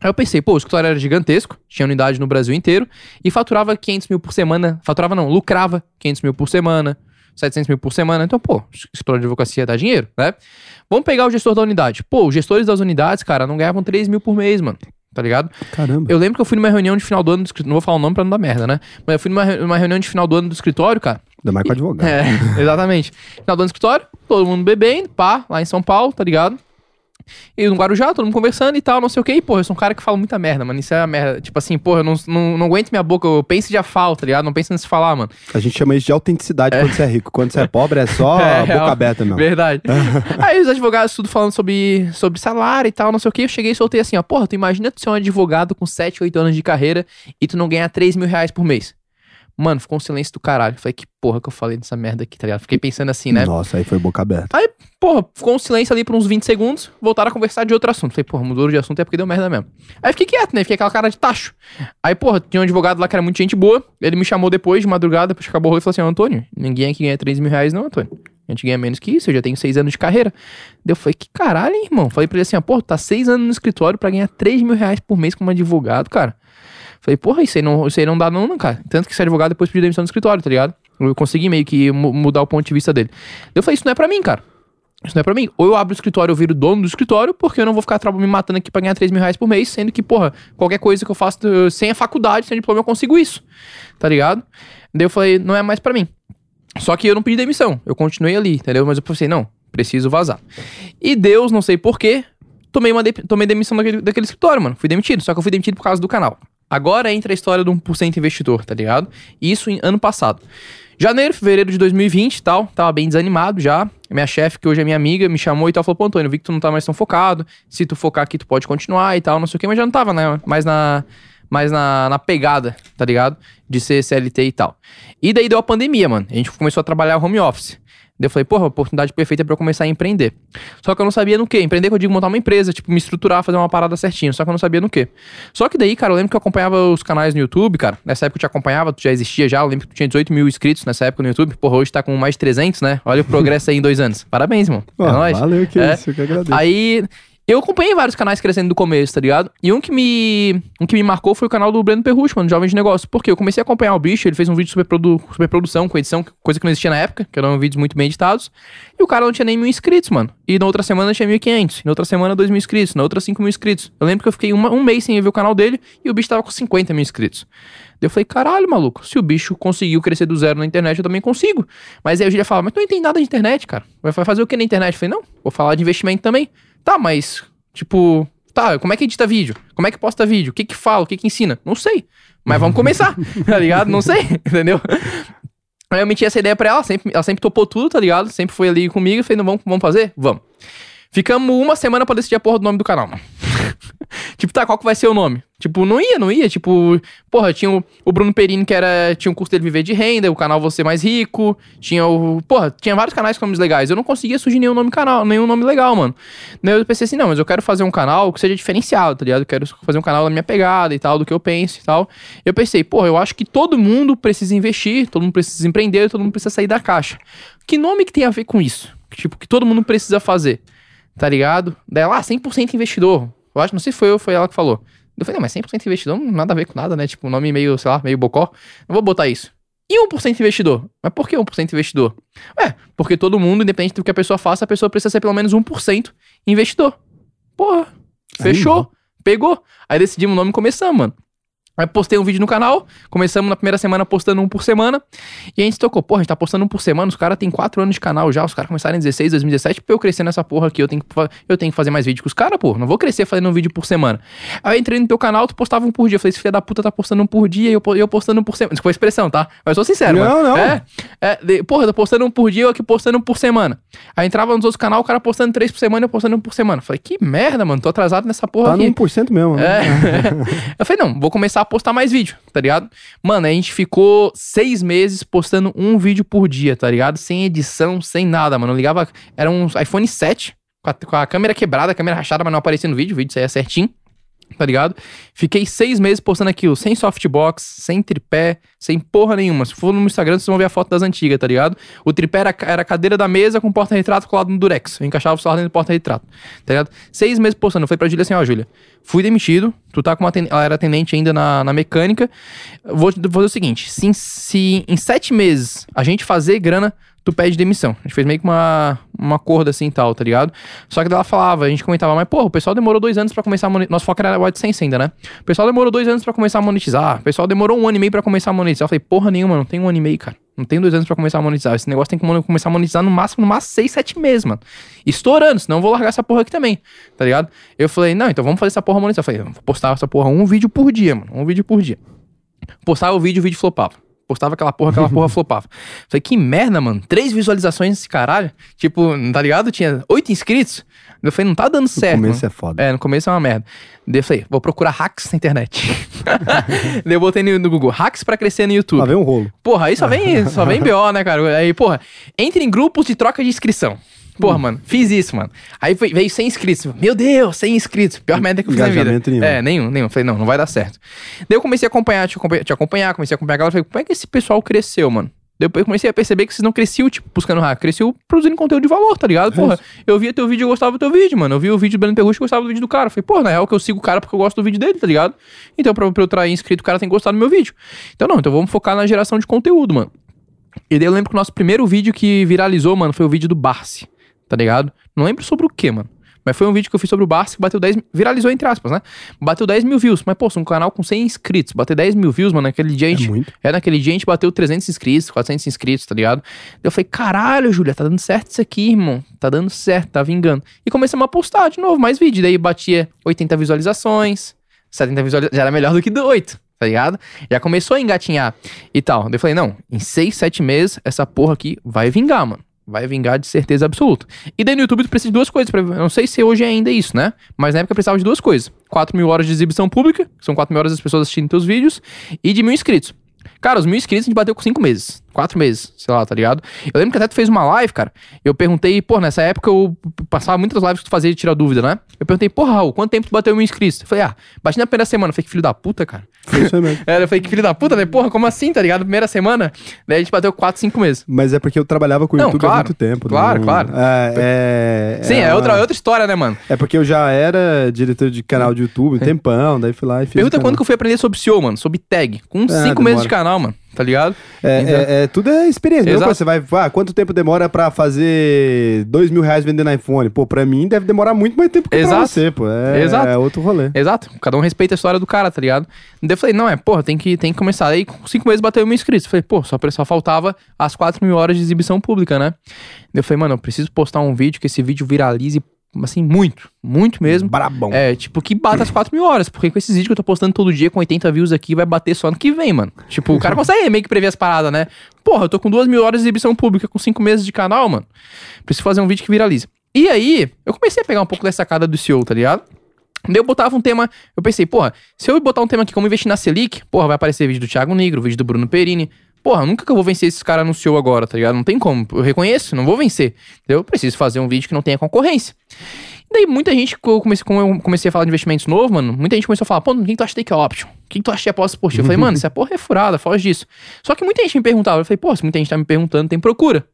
Aí eu pensei, pô, o escritório era gigantesco, tinha unidade no Brasil inteiro, e faturava 500 mil por semana. Faturava não, lucrava 500 mil por semana, 700 mil por semana. Então, pô, escritório de advocacia dá dinheiro, né? Vamos pegar o gestor da unidade. Pô, os gestores das unidades, cara, não ganhavam 3 mil por mês, mano. Tá ligado? Caramba. Eu lembro que eu fui numa reunião de final do ano do escritório. Não vou falar o nome pra não dar merda, né? Mas eu fui numa, numa reunião de final do ano do escritório, cara. Ainda mais com advogado. É, exatamente. Final do ano do escritório, todo mundo bebendo, pá, lá em São Paulo, tá ligado? E no Guarujá, todo mundo conversando e tal, não sei o que. E, porra, eu sou um cara que fala muita merda, mano. Isso é a merda. Tipo assim, porra, eu não, não, não aguento minha boca. Eu penso e já falo, tá ligado? Não penso em se falar, mano. A gente chama isso de autenticidade quando você é rico. Quando você é pobre, é só É, boca real. aberta, não. Verdade. Aí os advogados tudo falando sobre, sobre salário e tal, não sei o que. Eu cheguei e soltei assim, ó. Porra, tu imagina tu ser um advogado com 7, 8 anos de carreira e tu não ganhar 3 mil reais por mês. Mano, ficou um silêncio do caralho. Falei, que porra que eu falei dessa merda aqui, tá ligado? Fiquei pensando assim, né? Nossa, aí foi boca aberta. Aí, porra, ficou um silêncio ali por uns 20 segundos, voltaram a conversar de outro assunto. Falei, porra, mudou de assunto é porque deu merda mesmo. Aí fiquei quieto, né? Fiquei aquela cara de tacho. Aí, porra, tinha um advogado lá que era muito gente boa. Ele me chamou depois, de madrugada, depois que acabou o e falou assim: "Ó, Antônio, ninguém aqui ganha 3 mil reais, não, Antônio. A gente ganha menos que isso, eu já tenho 6 anos de carreira. Daí eu falei, que caralho, hein, irmão? Falei pra ele assim, ó, porra, tá 6 anos no escritório pra ganhar 3 mil reais por mês como advogado, cara. Falei, porra, isso aí não, isso aí não dá não, cara. Tanto que esse advogado depois pediu demissão do escritório, tá ligado? Eu consegui meio que mu- mudar o ponto de vista dele. Eu falei, isso não é pra mim, cara. Isso não é pra mim. Ou eu abro o escritório, eu viro dono do escritório, porque eu não vou ficar me matando aqui pra ganhar 3 mil reais por mês, sendo que, porra, qualquer coisa que eu faço sem a faculdade, sem diploma, eu consigo isso. Tá ligado? Daí eu falei, não é mais pra mim. Só que eu não pedi demissão. Eu continuei ali, entendeu? Mas eu pensei, não, preciso vazar. E Deus, não sei porquê, tomei, uma de- tomei demissão daquele, daquele escritório, mano. Fui demitido. Só que eu fui demitido por causa do canal. Agora entra a história do 1% investidor, tá ligado? Isso em ano passado. Janeiro, fevereiro de 2020 e tal, tava bem desanimado já. Minha chefe, que hoje é minha amiga, me chamou e tal, falou, pô, Antônio, vi que tu não tá mais tão focado. Se tu focar aqui, tu pode continuar e tal, não sei o que, mas já não tava, né? Mais na, mais na, na pegada, tá ligado? De ser CLT e tal. E daí deu a pandemia, mano. A gente começou a trabalhar home office. Daí eu falei, porra, oportunidade perfeita pra eu começar a empreender. Só que eu não sabia no que. Empreender, que eu digo montar uma empresa, tipo, me estruturar, fazer uma parada certinho. Só que eu não sabia no que. Só que daí, cara, eu lembro que eu acompanhava os canais no YouTube, cara. Nessa época eu te acompanhava, tu já existia já. Eu lembro que tu tinha 18 mil inscritos nessa época no YouTube. Porra, hoje tá com mais de 300, né? Olha o progresso aí em dois anos. Parabéns, irmão. É nóis. valeu, que É. isso, eu que agradeço. Aí eu acompanhei vários canais crescendo do começo, tá ligado? E um que me, um que me marcou foi o canal do Breno Perrucho, mano, Jovem de Negócio. Porque eu comecei a acompanhar o bicho, ele fez um vídeo de superprodu superprodução com edição, coisa que não existia na época, que eram vídeos muito bem editados. E o cara não tinha nem mil inscritos, mano. E na outra semana tinha 1.500, na outra semana 2 mil inscritos, na outra 5 mil inscritos. Eu lembro que eu fiquei uma- um mês sem ver o canal dele e o bicho tava com 50 mil inscritos. Daí eu falei, caralho, maluco, se o bicho conseguiu crescer do zero na internet, eu também consigo. Mas aí o Gília fala, mas tu não entende nada de internet, cara. Vai fazer o que na internet? Eu falei, não, vou falar de investimento também. Tá, mas, tipo, tá, como é que edita vídeo? Como é que posta vídeo? O que que fala? O que que ensina? Não sei. Mas vamos começar, tá ligado? Não sei, entendeu? Meti essa ideia pra ela, sempre, ela sempre topou tudo, tá ligado? Sempre foi ali comigo, eu falei, não, vamos, vamos fazer? Vamos. Ficamos uma semana pra decidir a porra do nome do canal, mano. tipo, tá, qual que vai ser o nome? Tipo, não ia, não ia. Tipo, porra, tinha o, o Bruno Perini, que era. Tinha um curso dele viver de renda, o canal Você Mais Rico. Tinha o. Porra, tinha vários canais com nomes legais. Eu não conseguia surgir nenhum nome canal, nenhum nome legal, mano. Daí eu pensei assim, não, mas eu quero fazer um canal que seja diferenciado, tá ligado? Eu quero fazer um canal da minha pegada e tal, do que eu penso e tal. Eu pensei, porra, eu acho que todo mundo precisa investir, todo mundo precisa empreender, todo mundo precisa sair da caixa. Que nome que tem a ver com isso? Tipo, que todo mundo precisa fazer tá ligado? Daí ah, 100% investidor. Eu acho, não sei se foi eu, foi ela que falou. Eu falei, não, mas 100% investidor não nada a ver com nada, né? Tipo, um nome meio, sei lá, meio bocó. Não vou botar isso. E 1% investidor? Mas por que 1% investidor? É, porque todo mundo, independente do que a pessoa faça, a pessoa precisa ser pelo menos 1% investidor. Porra, fechou, pegou. Aí decidimos o nome e começamos, mano. Aí postei um vídeo no canal, começamos na primeira semana postando um por semana, e a gente tocou, porra, a gente tá postando um por semana, os caras têm 4 anos de canal já, os caras começaram em 16, 2017, pra eu crescer nessa porra aqui, eu tenho que, eu tenho que fazer mais vídeo com os caras, pô, não vou crescer fazendo um vídeo por semana. Aí eu entrei no teu canal, tu postava um por dia, eu falei, esse filho da puta tá postando um por dia, e eu, eu postando um por semana, desculpa a expressão, tá? Mas eu sou sincero, Não, mano. não. É, é de, porra, eu tô postando um por dia, eu aqui postando um por semana. Aí entrava nos outros canais, o cara postando três por semana, eu postando um por semana. Eu falei, que merda, mano, tô atrasado nessa porra Tá aqui. no 1% mesmo. né? É. eu falei, não, vou começar a postar mais vídeo, tá ligado? Mano, a gente ficou seis meses postando um vídeo por dia, tá ligado? Sem edição, sem nada, mano. Eu ligava. Era um iPhone 7, com a, com a câmera quebrada, a câmera rachada, mas não aparecia no vídeo, o vídeo saía certinho. Tá ligado? Fiquei seis meses postando aquilo, sem softbox, sem tripé, sem porra nenhuma. Se for no meu Instagram, vocês vão ver a foto das antigas, tá ligado? O tripé era, era a cadeira da mesa com porta-retrato colado no durex. Eu encaixava o celular dentro do porta-retrato, tá ligado? Seis meses postando. Eu falei pra Júlia assim, ó, Júlia, fui demitido, tu tá com uma ela era atendente ainda na, na mecânica. Vou vou fazer o seguinte: se, se em sete meses a gente fazer grana, tu pede demissão. A gente fez meio que uma, uma acordo assim e tal, tá ligado? Só que ela falava, a gente comentava, mas porra, o pessoal demorou dois anos pra começar a monetizar. Nosso foco era o AdSense ainda, né? O pessoal demorou dois anos pra começar a monetizar. O pessoal demorou um ano e meio pra começar a monetizar. Eu falei, porra nenhuma, não tem um ano e meio, cara. Não tem dois anos pra começar a monetizar. Esse negócio tem que começar a monetizar no máximo, no máximo seis, sete meses, mano. Estourando, senão eu vou largar essa porra aqui também, tá ligado? Eu falei, não, então vamos fazer essa porra monetizar. Eu falei, vou postar essa porra um vídeo por dia, mano. Um vídeo por dia. Postava o vídeo, o vídeo flopava. Postava aquela porra, aquela porra flopava. Falei, que merda, mano. Três visualizações nesse caralho. Tipo, tá ligado? Tinha oito inscritos. Eu falei, não tá dando No certo. começo mano. é foda. É, no começo é uma merda. Daí eu falei, vou procurar hacks na internet. Daí eu botei no, no Google, hacks pra crescer no YouTube. Lá vem um rolo. Porra, aí só vem, só vem BO, né, cara? Aí, porra, entre em grupos de troca de inscrição. Porra, mano, fiz isso, mano. Aí foi- veio 100 inscritos. Meu Deus, 100 inscritos. Pior merda que eu fiz na vida. Nenhum. É, nenhum, nenhum. Falei, não, não vai dar certo. Daí eu comecei a acompanhar, te acompanhar, te acompanhar comecei a acompanhar a galera. Falei, como é que esse pessoal cresceu, mano? Depois eu comecei a perceber que vocês não cresciam, tipo, buscando hack. Cresceu produzindo conteúdo de valor, tá ligado? Porra, eu via teu vídeo e eu gostava do teu vídeo, mano. Eu vi o vídeo do Breno Perrucho e gostava do vídeo do cara. Falei, pô, na real que eu sigo o cara porque eu gosto do vídeo dele, tá ligado? Então, pra, pra eu trair inscrito, o cara tem que gostar do meu vídeo. Então, não, então vamos focar na geração de conteúdo, mano. E daí eu lembro que o nosso primeiro vídeo que viralizou, mano, foi o vídeo do Barsi, tá ligado? Não lembro sobre o que, mano. Mas foi um vídeo que eu fiz sobre o Barsi que bateu 10 mil- Viralizou entre aspas, né? Bateu 10 mil views. Mas, pô, um canal com 100 inscritos. Bater 10 mil views, mano, naquele dia a É gente. muito. É, naquele dia a gente bateu 300 inscritos, 400 inscritos, tá ligado? Daí eu falei, caralho, Júlia, tá dando certo isso aqui, irmão. Tá dando certo, tá vingando. E começamos a postar de novo mais vídeo. Daí batia 80 visualizações, 70 visualizações. Já era melhor do que 8, tá ligado? Já começou a engatinhar e tal. Daí eu falei, não, em 6, 7 meses, essa porra aqui vai vingar, mano. Vai vingar de certeza absoluta. E daí no YouTube tu precisa de duas coisas. Pra, não sei se hoje é ainda isso, né? Mas na época precisava de duas coisas. 4 mil horas de exibição pública, que são 4 mil horas das pessoas assistindo teus vídeos, e de mil inscritos. Cara, os mil inscritos a gente bateu com cinco meses. Quatro meses, sei lá, tá ligado? Eu lembro que até tu fez uma live, cara. Eu perguntei, pô, nessa época eu passava muitas lives que tu fazia de tirar dúvida, né? Eu perguntei, porra, Raul, quanto tempo tu bateu mil inscritos? Eu falei, ah, bati na primeira semana. Eu falei, que filho da puta, cara. Foi isso mesmo. É, eu falei, que filho da puta, né? Porra, como assim, tá ligado? Primeira semana. Daí a gente bateu quatro, cinco meses. Mas é porque eu trabalhava com o Não, YouTube há claro. muito tempo. Claro, não- claro. É, é, Sim, é, outra, é outra história, né, mano? É porque eu já era diretor de canal de YouTube um tempão, daí fui lá e fiz. Pergunta quando que eu fui aprender sobre SEO, mano. Sobre tag. Com cinco demora. meses de canal, mano. Tá ligado? É, Então- é- é- tudo é experiência. Exato. você vai, ah, quanto tempo demora pra fazer dois mil reais vendendo iPhone? Pô, pra mim deve demorar muito mais tempo que pra Exato. você, pô. É, Exato. é outro rolê. Exato. Cada um respeita a história do cara, tá ligado? Daí eu falei, não, é, porra, tem que, tem que começar. Aí com cinco meses bateu mil inscritos. Falei, pô, só, só faltava as quatro mil horas de exibição pública, né? Daí eu falei, mano, eu preciso postar um vídeo que esse vídeo viralize, assim, muito. Muito mesmo. Brabão. É, tipo, que bata as 4 mil horas. Porque com esses vídeos que eu tô postando todo dia com 80 views aqui, vai bater só ano que vem, mano. Tipo, o cara consegue meio que prever as paradas, né? Porra, eu tô com 2 mil horas de exibição pública com 5 meses de canal, mano. Preciso fazer um vídeo que viralize. E aí, eu comecei a pegar um pouco dessa sacada do CEO, tá ligado? Daí eu botava um tema, eu pensei, porra, se eu botar um tema aqui como investir na Selic, porra, vai aparecer vídeo do Thiago Negro, vídeo do Bruno Perini. Porra, nunca que eu vou vencer esses caras CEO agora, tá ligado? Não tem como. Eu reconheço, não vou vencer. Eu preciso fazer um vídeo que não tenha concorrência. E daí muita gente, eu comecei, como eu comecei a falar de investimentos novo, mano, muita gente começou a falar, pô, o que tu acha de take option? O que tu acha de aposta esportiva? Eu falei, mano, essa porra é furada, foge disso. Só que muita gente me perguntava, eu falei, pô, se muita gente tá me perguntando, tem procura.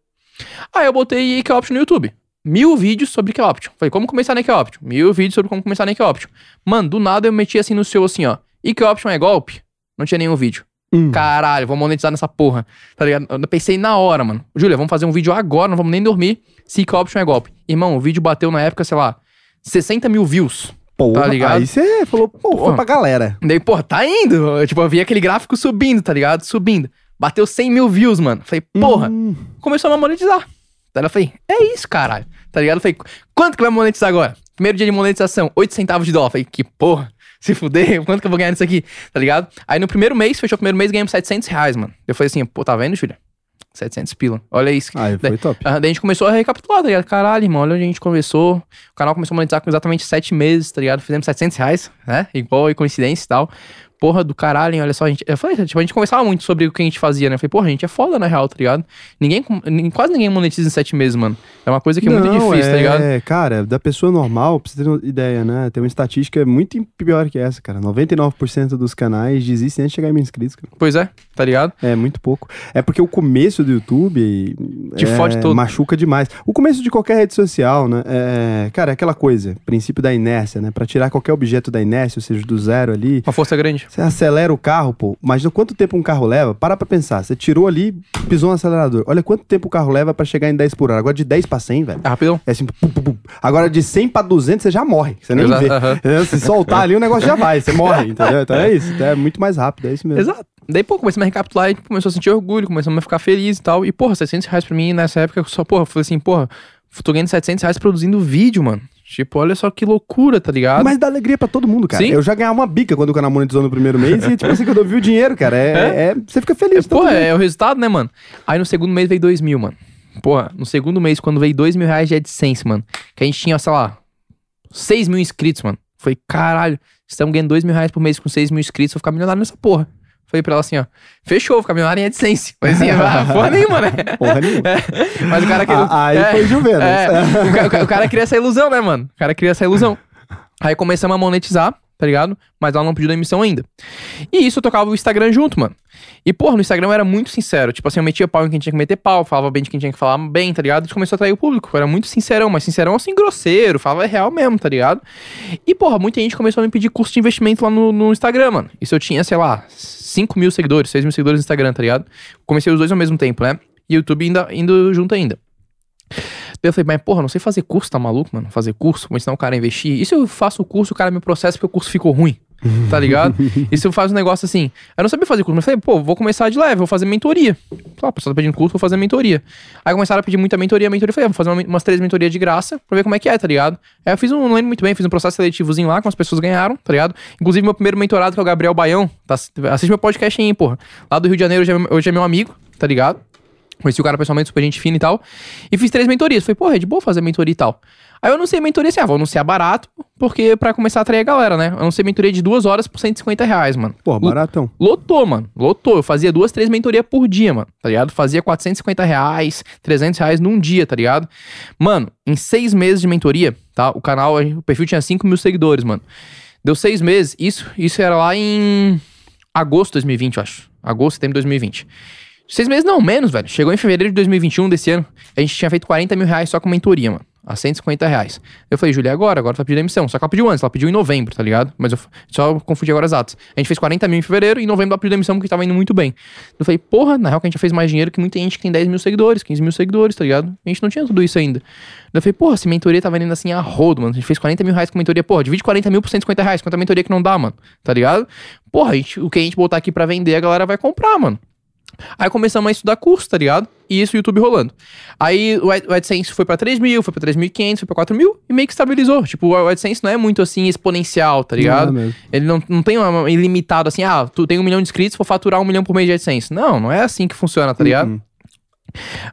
Aí eu botei take option no YouTube mil vídeos sobre Ike Option. Falei, como começar na Ike Option? Mil vídeos sobre como começar na Ike Option. Mano, do nada eu meti assim no seu, assim, ó. Ike Option é golpe? Não tinha nenhum vídeo. Hum. Caralho, vou monetizar nessa porra. Tá ligado? Eu pensei na hora, mano. Júlia, vamos fazer um vídeo agora, não vamos nem dormir. Se Option é golpe. Irmão, o vídeo bateu na época, sei lá, 60 mil views. Porra, tá ligado? Aí você falou, pô, porra. foi pra galera. Daí, porra, tá indo. Eu, tipo, eu vi aquele gráfico subindo, tá ligado? Subindo. Bateu 100 mil views, mano. Falei, porra, hum. começou a monetizar. Daí eu falei, é isso, caralho. Tá ligado? Eu falei, quanto que vai monetizar agora? Primeiro dia de monetização, 8 centavos de dólar. Eu falei, que porra, se fuder, quanto que eu vou ganhar nisso aqui? Tá ligado? Aí no primeiro mês, fechou o primeiro mês, ganhamos 700 reais, mano. Eu falei assim, pô, tá vendo, filho? 700 pila. Olha isso. Aí foi top. Daí a gente começou a recapitular, tá ligado? Caralho, irmão, olha onde a gente começou. O canal começou a monetizar com exatamente 7 meses, tá ligado? Fizemos 700 reais, né? Igual e coincidência e tal porra do caralho, hein? Olha só, a gente. Eu falei, tipo, a gente conversava muito sobre o que a gente fazia, né? Eu falei, porra, a gente é foda na real, tá ligado? Ninguém, quase ninguém monetiza em sete meses, mano. É uma coisa que é Não, muito difícil, é, tá ligado? É, cara, da pessoa normal, pra você ter uma ideia, né? Tem uma estatística muito pior que essa, cara. 99% dos canais desistem antes de chegar em mil inscritos, cara. Pois é, tá ligado? É, muito pouco. É porque o começo do YouTube. Te é, fode todo. Machuca demais. O começo de qualquer rede social, né? É, cara, é aquela coisa, princípio da inércia, né? Pra tirar qualquer objeto da inércia, ou seja, do zero ali. Uma força grande. Você acelera o carro pô, imagina quanto tempo um carro leva. Para pra pensar. Você tirou ali, pisou no acelerador. Olha quanto tempo o carro leva para chegar em 10 por hora. Agora de 10 pra 100, velho. É rapidão. É assim, pum, pum, pum. Agora de 100 pra 200 você já morre. Você nem Exato, vê. Se soltar ali, o negócio já vai. Você morre, entendeu? Então é isso. Então é muito mais rápido. É isso mesmo. Exato. Daí, pô, comecei a recapitular e começou a sentir orgulho, começamos a ficar feliz e tal. E, porra, 700 reais pra mim nessa época, eu só, porra, falei assim, porra, tô ganhando 700 reais produzindo vídeo, mano. Tipo, olha só que loucura, tá ligado? Mas dá alegria pra todo mundo, cara. Sim. Eu já ganhava uma bica quando o canal monetizou no primeiro mês e, tipo assim, quando eu vi o dinheiro, cara, é, é- você fica feliz. Pô, todo dia. é o resultado, né, mano? Aí no segundo mês veio 2 mil, mano. Porra, no segundo mês, quando veio 2 mil reais de AdSense, mano, que a gente tinha, sei lá, 6 mil inscritos, mano. Foi, caralho, estamos ganhando 2 mil reais por mês com 6 mil inscritos, vou ficar milionário nessa porra. Falei pra ela assim, ó, fechou, vou milionário em AdSense. Mas assim, porra nenhuma, né? Porra nenhuma. É, mas o cara queria... Ah, aí é, foi Juvenas. é, o, o o cara queria essa ilusão, né, mano? O cara queria essa ilusão. Aí começamos a monetizar, tá ligado? Mas ela não pediu demissão ainda. E isso eu tocava o Instagram junto, mano. E, porra, no Instagram eu era muito sincero. Tipo assim, eu metia pau em quem tinha que meter pau, falava bem de quem tinha que falar bem, tá ligado? E começou a atrair o público. Eu era muito sincerão, mas sincerão assim, grosseiro, falava real mesmo, tá ligado? E, porra, muita gente começou a me pedir curso de investimento lá no, no Instagram, mano. Isso eu tinha, sei lá, 5 mil seguidores, 6 mil seguidores no Instagram, tá ligado? Comecei os dois ao mesmo tempo, né? E YouTube ainda, indo junto ainda. Eu falei, mas porra, não sei fazer curso, tá maluco, mano? Fazer curso, vou ensinar o cara a investir. E se eu faço o curso, o cara me processa porque o curso ficou ruim? Tá ligado? e se eu faço um negócio assim? Eu não sabia fazer curso, mas eu falei, pô, vou começar de leve, vou fazer mentoria. Ah, o pessoal tá pedindo curso, vou fazer mentoria. Aí começaram a pedir muita mentoria, mentoria. Eu falei, ah, vou fazer uma- umas três mentorias de graça pra ver como é que é, tá ligado? Aí eu fiz um, não lembro muito bem, fiz um processo seletivozinho lá, com as pessoas ganharam, tá ligado? Inclusive, meu primeiro mentorado, que é o Gabriel Baião, tá, assiste meu podcast aí, porra. Lá do Rio de Janeiro, hoje é, hoje é meu amigo, tá ligado? Conheci o cara pessoalmente, super gente fina e tal. E fiz três mentorias. Falei, porra, é de boa fazer mentoria e tal. Aí eu anunciei mentoria assim, ah, vou anunciar barato, porque pra começar a atrair a galera, né? Eu anunciei mentoria de duas horas por 150 reais, mano. Pô, baratão. Lotou, mano. Lotou. Eu fazia duas, três mentorias por dia, mano. Tá ligado? Fazia 450 reais, 300 reais num dia, tá ligado? Mano, em seis meses de mentoria, tá? O canal, o perfil tinha 5 mil seguidores, mano. Deu seis meses. Isso, isso era lá em agosto de 2020, eu acho. Agosto, setembro de 2020. Seis meses não, menos, velho. Chegou em fevereiro de 2021 desse ano. A gente tinha feito 40 mil reais só com mentoria, mano. A 150 reais. Eu falei, Julia, agora? Agora tu vai pedir demissão. Só que ela pediu antes, ela pediu em novembro, tá ligado? Mas eu só confundi agora as datas. A gente fez 40 mil em fevereiro e em novembro ela pediu demissão porque tava indo muito bem. Eu falei, porra, na real que a gente já fez mais dinheiro que muita gente que tem 10 mil seguidores, 15 mil seguidores, tá ligado? A gente não tinha tudo isso ainda. Eu falei, porra, se mentoria tá vendendo assim a rodo, mano. A gente fez 40 mil reais com mentoria. Porra, divide 40 mil por 150 reais. Quanta mentoria que não dá, mano. Tá ligado? Porra, gente- o que a gente botar aqui pra vender, a galera vai comprar, mano. Aí começamos a estudar curso, tá ligado? E isso o YouTube rolando. Aí o Ad- o AdSense foi pra 3 mil, foi pra 3.500, foi pra 4 mil e meio que estabilizou. Tipo, o AdSense não é muito assim exponencial, tá ligado? Não é. Ele não, não tem uma, ilimitado assim, ah, tu tem um milhão de inscritos, vou faturar um milhão por mês de AdSense. Não, não é assim que funciona, tá ligado? Uhum.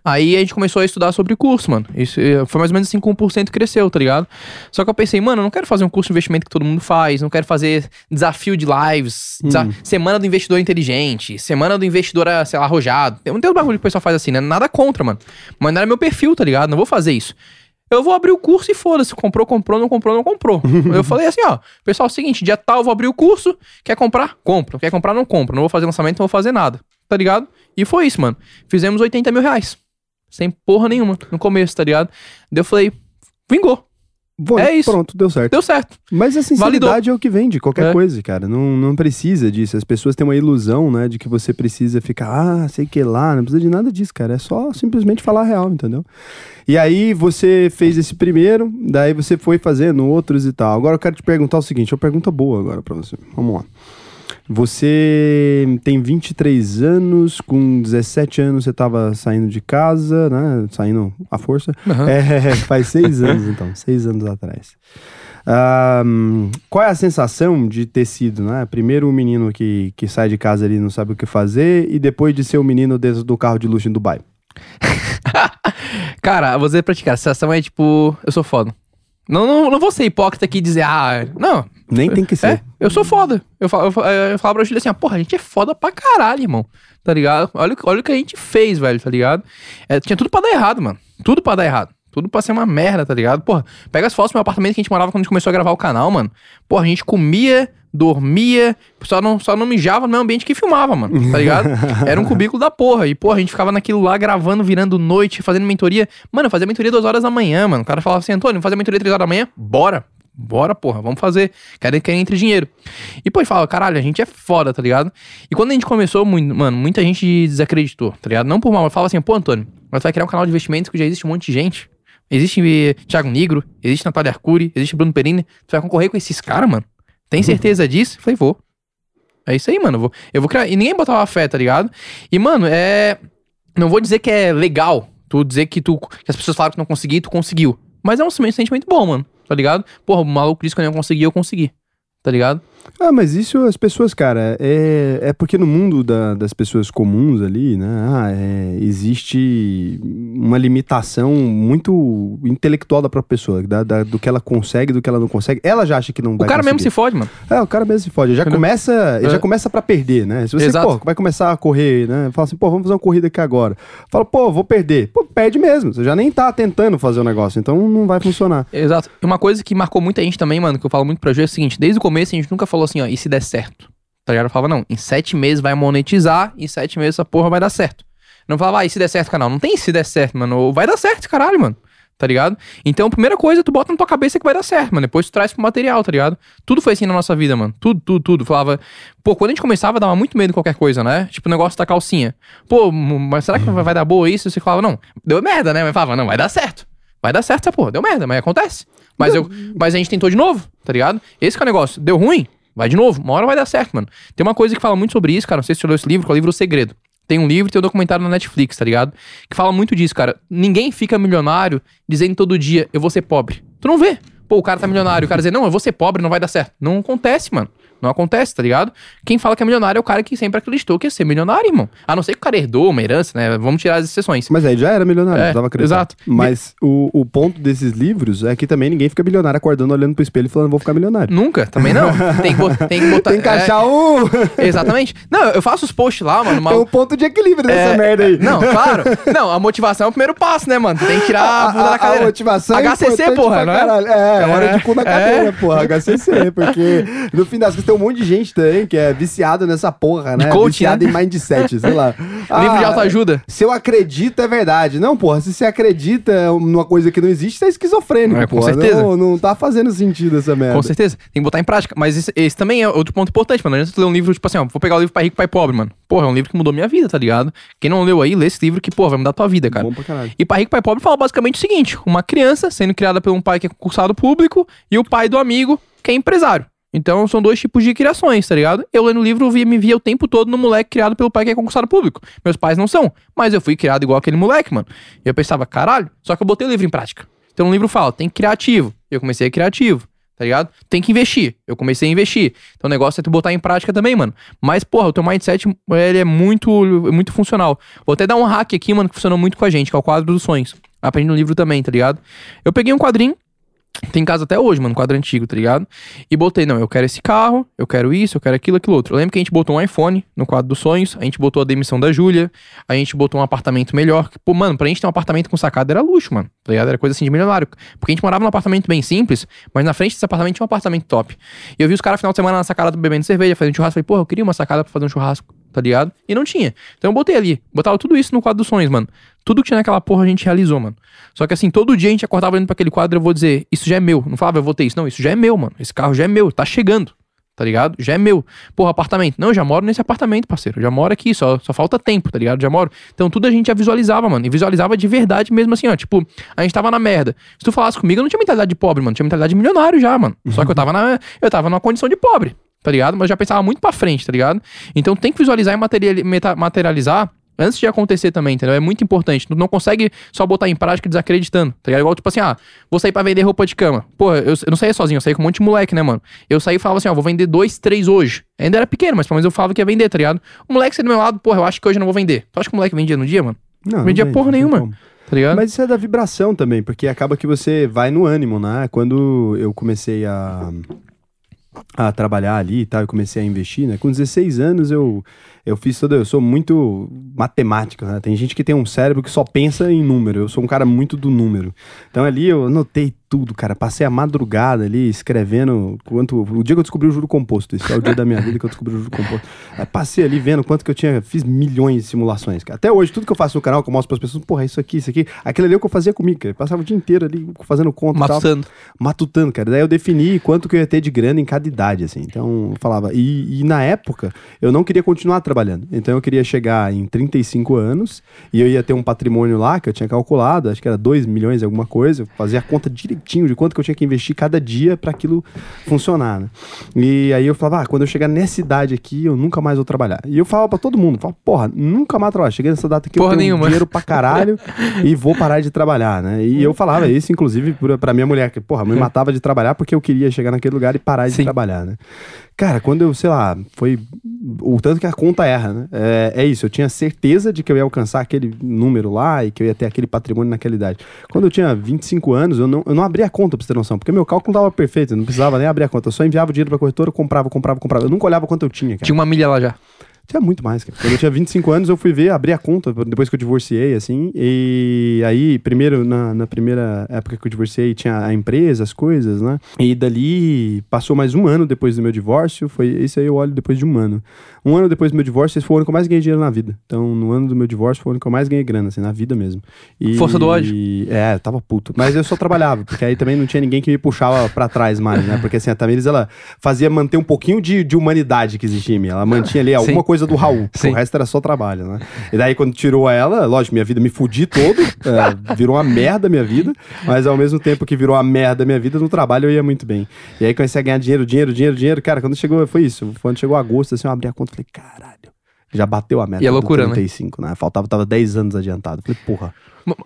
Aí a gente começou a estudar sobre curso, mano. Isso eh, foi mais ou menos assim que 1% cresceu, tá ligado? Só que eu pensei, mano, eu não quero fazer um curso de investimento que todo mundo faz, não quero fazer desafio de lives, desa- semana do investidor inteligente, semana do investidor, ah, sei lá, arrojado. Tem, tem um bagulho que o pessoal faz assim, né? Nada contra, mano. Mas não era meu perfil, tá ligado? Não vou fazer isso. Eu vou abrir o curso e foda-se. Comprou, comprou, não comprou, não comprou. eu falei assim, ó, pessoal, é o seguinte, dia tal eu vou abrir o curso, quer comprar? Compra. Quer comprar? Não compra. Não vou fazer lançamento, não vou fazer nada. Tá ligado? E foi isso, mano. Fizemos 80 mil reais. Sem porra nenhuma no começo, tá ligado? Daí eu falei, vingou. Foi, É isso. Pronto, deu certo. Deu certo. Mas a sinceridade é o que vende, qualquer É. coisa, cara. Não, não precisa disso. As pessoas têm uma ilusão, né, de que você precisa ficar, ah, sei que lá, não precisa de nada disso, cara. É só simplesmente falar a real, entendeu? E aí você fez esse primeiro, daí você foi fazendo outros e tal. Agora eu quero te perguntar o seguinte, uma pergunta boa agora pra você. Vamos lá. Você tem 23 anos, com 17 anos você tava saindo de casa, né? Saindo à força. Aham. É, faz seis anos então, seis anos atrás. Ahn, qual é a sensação de ter sido, né? Primeiro o menino que, que sai de casa ali e não sabe o que fazer, e depois de ser o menino dentro do carro de luxo em Dubai. Cara, vou dizer pra ti, cara, a sensação é tipo, eu sou foda. Não, não, não vou ser hipócrita aqui e dizer, ah, não, Nem tem que ser. É, eu sou foda. Eu falo, eu falo, eu falo pra Júlia assim, ó, porra, a gente é foda pra caralho, irmão. Tá ligado? Olha, o- olha o que a gente fez, velho, tá ligado? É, tinha tudo pra dar errado, mano. Tudo pra dar errado. Tudo pra ser uma merda, tá ligado? Porra, pega as fotos do meu apartamento que a gente morava quando a gente começou a gravar o canal, mano. Porra, a gente comia, dormia, só não, só não mijava no mesmo ambiente que filmava, mano, tá ligado? Era um cubículo da porra. E, porra, a gente ficava naquilo lá gravando, virando noite, fazendo mentoria. Mano, eu fazia mentoria duas horas da manhã, mano. O cara falava assim, Antônio, fazer mentoria três horas da manhã? Bora. Bora, porra, vamos fazer. Querem que entre dinheiro. E, pô, fala, caralho, a gente é foda, tá ligado? E quando a gente começou, muito, mano, muita gente desacreditou, tá ligado? Não por mal, mas fala assim, pô, Antônio, mas vai criar um canal de investimentos que já existe um monte de gente. Existe Thiago Negro, existe Natália Arcuri, existe Bruno Perini. Tu vai concorrer com esses caras, mano? Tem certeza disso? Falei, vou. É isso aí, mano. Eu vou, eu vou criar. E ninguém botava fé, tá ligado? E, mano, é. Não vou dizer que é legal tu dizer que tu. Que as pessoas falaram que não consegui e tu conseguiu. Mas é um sentimento bom, mano. Tá ligado? Porra, o maluco disse que eu não consegui, eu consegui. Tá ligado? Ah, mas isso as pessoas, cara, é, é porque no mundo da- das pessoas comuns ali, né, ah, é, existe uma limitação muito intelectual da própria pessoa, da, da- do que ela consegue, do que ela não consegue. Ela já acha que não O vai cara mesmo conseguir. se fode, mano. É, o cara mesmo se fode. Já Entendeu? começa, ele É. já começa pra perder, né? Se você, Exato. pô, vai começar a correr, né? Fala assim, pô, vamos fazer uma corrida aqui agora. Fala, pô, vou perder. Pô, perde mesmo. Você já nem tá tentando fazer o negócio, então não vai funcionar. Exato. E uma coisa que marcou muita gente também, mano, que eu falo muito pra Ju é o seguinte: desde o começo a gente nunca falou assim, ó, e se der certo? Tá ligado? Eu falava, não, em sete meses vai monetizar, em sete meses essa porra vai dar certo. Não falava, ah, e se der certo, canal? Não tem se der certo, mano. Vai dar certo, caralho, mano. Tá ligado? Então, primeira coisa, tu bota na tua cabeça que vai dar certo, mano. Depois tu traz pro material, tá ligado? Tudo foi assim na nossa vida, mano. Tudo, tudo, tudo. Falava, pô, quando a gente começava, dava muito medo em qualquer coisa, né? Tipo o negócio da calcinha. Pô, mas será que vai vai dar boa isso? Você falava, não, deu merda, né? Mas falava, não, vai dar certo. Vai dar certo essa porra. Deu merda, mas acontece. Mas, eu, mas a gente tentou de novo, tá ligado? Esse que é o negócio. Deu ruim? Vai de novo. Uma hora vai dar certo, mano. Tem uma coisa que fala muito sobre isso, cara. Não sei se você leu esse livro, que é o livro O Segredo. Tem um livro e tem um documentário na Netflix, tá ligado? Que fala muito disso, cara. Ninguém fica milionário dizendo todo dia, eu vou ser pobre. Tu não vê. Pô, o cara tá milionário, o cara dizer, não, eu vou ser pobre, não vai dar certo. Não acontece, mano. Não acontece, tá ligado? Quem fala que é milionário é o cara que sempre acreditou que ia ser milionário, irmão. A não ser que o cara herdou uma herança, né? Vamos tirar as exceções. Mas aí já era milionário, É, tava acreditando. exato. Mas o, o ponto desses livros é que também ninguém fica milionário acordando, olhando pro espelho e falando, vou ficar milionário. Nunca, também não. Tem que, tem que botar. Tem que achar um, é, exatamente. Não, eu faço os posts lá, mano. Mal... um ponto de equilíbrio nessa É, merda aí. Não, claro. Não, a motivação é o primeiro passo, né, mano? Tem que tirar a bunda a, da a cadeira. motivação é HCC, importante porra, não é? É, é hora de cu na É. cadeira, porra, HCC, porque no fim das contas tem um monte de gente também que é viciado nessa porra, né? coaching, viciado né? em mindset, sei lá. Livro de Ah, autoajuda. Se eu acredito, é verdade. Não, porra, se você acredita numa coisa que não existe, você é esquizofrênico, É, com porra. certeza. Não, não tá fazendo sentido essa merda. Com certeza. Tem que botar em prática. Mas esse, esse também é outro ponto importante, mano. Não adianta tu ler um livro, tipo assim, ó, vou pegar o livro Pai Rico, Pai Pobre, mano. Porra, é um livro que mudou minha vida, tá ligado? Quem não leu aí, lê esse livro que, porra, vai mudar tua vida, cara. Bom pra caralho. E Pai Rico, Pai Pobre fala basicamente o seguinte: uma criança sendo criada por um pai que é concursado público e o pai do amigo que é empresário. Então são dois tipos de criações, tá ligado? Eu lendo o livro via, me via o tempo todo no moleque criado pelo pai que é concursado público. Meus pais não são, mas eu fui criado igual aquele moleque, mano. E eu pensava, caralho, só que eu botei o livro em prática. Então o livro fala, tem que criar ativo. Eu comecei a criar ativo, tá ligado? Tem que investir. Eu comecei a investir. Então o negócio é tu botar em prática também, mano. Mas, porra, o teu mindset, ele é muito, muito funcional. Vou até dar um hack aqui, mano, que funcionou muito com a gente, que é o quadro dos sonhos. Aprendi no livro também, tá ligado? Eu peguei um quadrinho, tem em casa até hoje, mano, quadro antigo, tá ligado? E botei, não, eu quero esse carro, eu quero isso, eu quero aquilo, aquilo outro. Eu lembro que a gente botou um iPhone no quadro dos sonhos, a gente botou a demissão da Júlia, a gente botou um apartamento melhor. Pô, mano, pra gente ter um apartamento com sacada era luxo, mano, tá ligado? Era coisa assim de milionário. Porque a gente morava num apartamento bem simples, mas na frente desse apartamento tinha um apartamento top. E eu vi os caras final de semana na sacada bebendo cerveja, fazendo churrasco. Falei, porra, eu queria uma sacada pra fazer um churrasco, tá ligado? E não tinha. Então eu botei ali, botava tudo isso no quadro dos sonhos, mano. Tudo que tinha naquela porra a gente realizou, mano. Só que assim, todo dia a gente acordava olhando pra aquele quadro eu vou dizer, isso já é meu. Não falava, eu vou ter isso. Não, isso já é meu, mano. Esse carro já é meu, tá chegando. Tá ligado? Já é meu. Porra, apartamento. Não, eu já moro nesse apartamento, parceiro. Eu já moro aqui, só, só falta tempo, tá ligado? Já moro. Então tudo a gente já visualizava, mano. E visualizava de verdade mesmo assim, ó. Tipo, a gente tava na merda. Se tu falasse comigo, eu não tinha mentalidade de pobre, mano. Tinha mentalidade de milionário já, mano. Só que eu tava na. Eu tava numa condição de pobre, tá ligado? Mas eu já pensava muito pra frente, tá ligado? Então tem que visualizar e materializar antes de acontecer também, entendeu? É muito importante. Tu não consegue só botar em prática desacreditando, tá ligado? Igual, tipo assim, ah, vou sair pra vender roupa de cama. Pô, eu, eu não saía sozinho, eu saía com um monte de moleque, né, mano? Eu saí e falava assim, ó, vou vender dois, três hoje. Ainda era pequeno, mas pelo menos eu falava que ia vender, tá ligado? O moleque saiu do meu lado, porra, eu acho que hoje eu não vou vender. Tu acha que o moleque vendia no dia, mano? Não, vendia vende, porra não tem nenhuma. como. Tá ligado? Mas isso é da vibração também, porque acaba que você vai no ânimo, né? Quando eu comecei a, a trabalhar ali e tal, eu comecei a investir, né? Com 16 anos eu, eu fiz toda. Eu sou muito matemático, né? Tem gente que tem um cérebro que só pensa em número. Eu sou um cara muito do número. Então ali eu anotei tudo, cara. Passei a madrugada ali escrevendo quanto. O dia que eu descobri o juro composto. Esse é o dia da minha vida que eu descobri o juro composto. Aí passei ali vendo quanto que eu tinha. Fiz milhões de simulações, cara. Até hoje, tudo que eu faço no canal, que eu mostro pras pessoas, porra, isso aqui, isso aqui. Aquilo ali é o que eu fazia comigo, cara. Eu passava o dia inteiro ali fazendo conta e tal Matutando. matutando, cara. Daí eu defini quanto que eu ia ter de grana em cada idade, assim. Então, eu falava. E, e na época, eu não queria continuar trabalhando. Então, eu queria chegar em 35 anos e eu ia ter um patrimônio lá que eu tinha calculado, acho que era 2 milhões, alguma coisa. Eu fazia a conta direitinho de quanto que eu tinha que investir cada dia para aquilo funcionar, né? E aí eu falava, ah, quando eu chegar nessa idade aqui, eu nunca mais vou trabalhar. E eu falava pra todo mundo, falava, porra, nunca mais trabalhar. Cheguei nessa data aqui, Porra eu tenho nenhuma. dinheiro pra caralho e vou parar de trabalhar, né? E eu falava isso, inclusive, pra, pra minha mulher, que, porra, me matava de trabalhar porque eu queria chegar naquele lugar e parar de Sim. Trabalhar, né? Cara, quando eu, sei lá, foi o tanto que a conta erra, né? É, é isso, eu tinha certeza de que eu ia alcançar aquele número lá e que eu ia ter aquele patrimônio naquela idade. Quando eu tinha 25 anos, eu não, eu não abria a conta, pra você ter noção, porque meu cálculo tava perfeito, eu não precisava nem abrir a conta, eu só enviava o dinheiro pra corretora, comprava, comprava, comprava. Eu nunca olhava quanto eu tinha, cara. Tinha uma milha lá já. Tinha muito mais, cara. Quando eu tinha 25 anos, eu fui ver, abri a conta, depois que eu divorciei, assim. E aí, primeiro, na, na primeira época que eu divorciei, tinha a empresa, as coisas, né? E dali, passou mais um ano depois do meu divórcio. Foi Esse aí eu olho depois de um ano. Um ano depois do meu divórcio, esse foi o ano que eu mais ganhei dinheiro na vida. Então, no ano do meu divórcio, foi o ano que eu mais ganhei grana, assim, na vida mesmo. E, Força do ódio. É, eu tava puto. Mas eu só trabalhava, porque aí também não tinha ninguém que me puxava pra trás mais, né? Porque assim, a Tamires, ela fazia manter um pouquinho de, de humanidade que existia em mim. Ela mantinha ali alguma Sim. coisa do Raul. O resto era só trabalho, né? E daí, quando tirou ela, lógico, minha vida me fudi todo, é, virou uma merda a minha vida, mas ao mesmo tempo que virou uma merda a minha vida, no trabalho eu ia muito bem. E aí comecei a ganhar dinheiro, dinheiro, dinheiro, dinheiro. Cara, quando chegou, foi isso. Quando chegou agosto, assim, eu abri a conta e falei, caralho. Já bateu a meta E é do loucura, né? 35, né? Faltava, tava 10 anos adiantado. Falei, porra.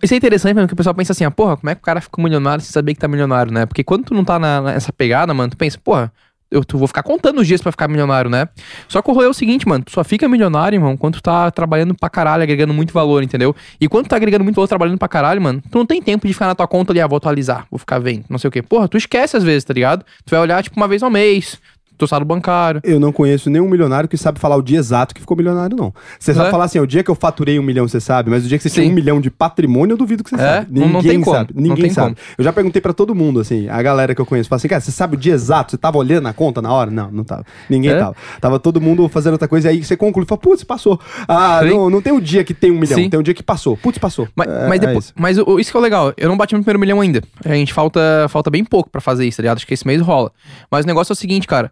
Isso é interessante, mano, que o pessoal pensa assim, ah, porra, como é que o cara fica milionário sem saber que tá milionário, né? Porque quando tu não tá na- nessa pegada, mano, tu pensa, porra, eu tu vou ficar contando os dias pra ficar milionário, né? Só que o rolê é o seguinte, mano, tu só fica milionário, irmão, quando tu tá trabalhando pra caralho, agregando muito valor, entendeu? E quando tu tá agregando muito valor trabalhando pra caralho, mano, tu não tem tempo de ficar na tua conta ali, ah, vou atualizar, vou ficar vendo, não sei o quê. Porra, tu esquece às vezes, tá ligado? Tu vai olhar, tipo, uma vez ao mês, teu saldo bancário. Eu não conheço nenhum milionário que sabe falar o dia exato que ficou milionário, não. Você sabe É? falar assim, o dia que eu faturei um milhão, você sabe, mas o dia que você tinha Sim. um milhão de patrimônio, eu duvido que você É? sabe. Não- Ninguém não tem como. sabe. Não Ninguém tem sabe. como. Eu já perguntei pra todo mundo, assim, a galera que eu conheço, fala assim, cara, você sabe o dia exato? Você tava olhando a conta na hora? Não, não tava. Ninguém É? tava. Tava todo mundo fazendo outra coisa, e aí você conclui, fala, putz, passou. Ah, Sim. não, não tem o dia que tem um milhão, Sim. tem o dia que passou. Putz, passou. Mas, É- mas, é depois, isso. mas o- isso que é o legal, eu não bati meu primeiro milhão ainda. A gente falta, falta bem pouco pra fazer isso, tá ligado? Acho que esse mês rola. Mas o negócio é o seguinte, cara.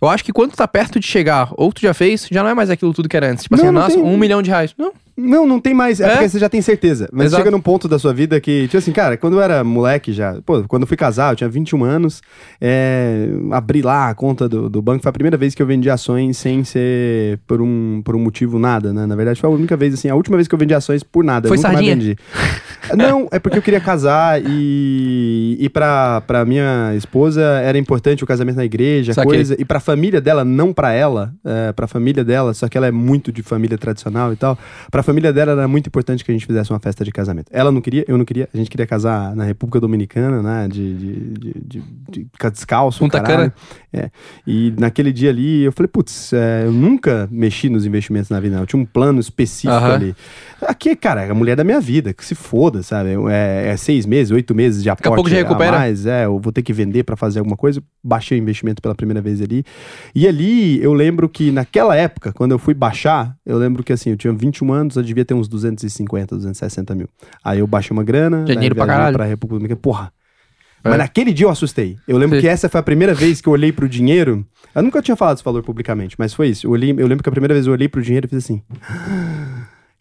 Eu acho que quando tu tá perto de chegar, ou tu já fez, já não é mais aquilo tudo que era antes. Tipo Não, assim, não nossa, tem- um milhão de reais. Não. Não, não tem mais. É, É? porque você já tem certeza. Mas Exato. chega num ponto da sua vida que, tipo assim, cara, quando eu era moleque já, pô, quando eu fui casar, eu tinha 21 anos, é, abri lá a conta do, do banco, foi a primeira vez que eu vendi ações sem ser por um, por um motivo nada, né? Na verdade, foi a única vez, assim, a última vez que eu vendi ações por nada. Foi eu nunca mais sardinha? vendi. Não, é porque eu queria casar e, e pra, pra minha esposa era importante o casamento na igreja, Saquei. coisa. E pra família dela, não pra ela, é, pra família dela, só que ela é muito de família tradicional e tal. Pra família dela era muito importante que a gente fizesse uma festa de casamento. Ela não queria, eu não queria. A gente queria casar na República Dominicana, né? De, de, de, de, de ficar descalço. Punta caralho. É. E naquele dia ali, eu falei, putz, é, eu nunca mexi nos investimentos na vida, não. Eu tinha um plano específico Aham. ali. Aqui, cara, é a mulher da minha vida, que se foda, sabe? É, é seis meses, oito meses de aporte pouco já recupera. a mais, é, eu vou ter que vender pra fazer alguma coisa. Baixei o investimento pela primeira vez ali. E ali, eu lembro que naquela época, quando eu fui baixar, eu lembro que assim, eu tinha 21 anos, eu devia ter uns 250, 260 mil. Aí eu baixei uma grana, dinheiro pra viajei caralho. pra República Dominicana. Porra, É. mas naquele dia eu assustei. Eu lembro Sim. que essa foi a primeira vez que eu olhei pro dinheiro. Eu nunca tinha falado esse valor publicamente, mas foi isso. Eu, olhei, eu lembro que a primeira vez eu olhei pro dinheiro e fiz assim: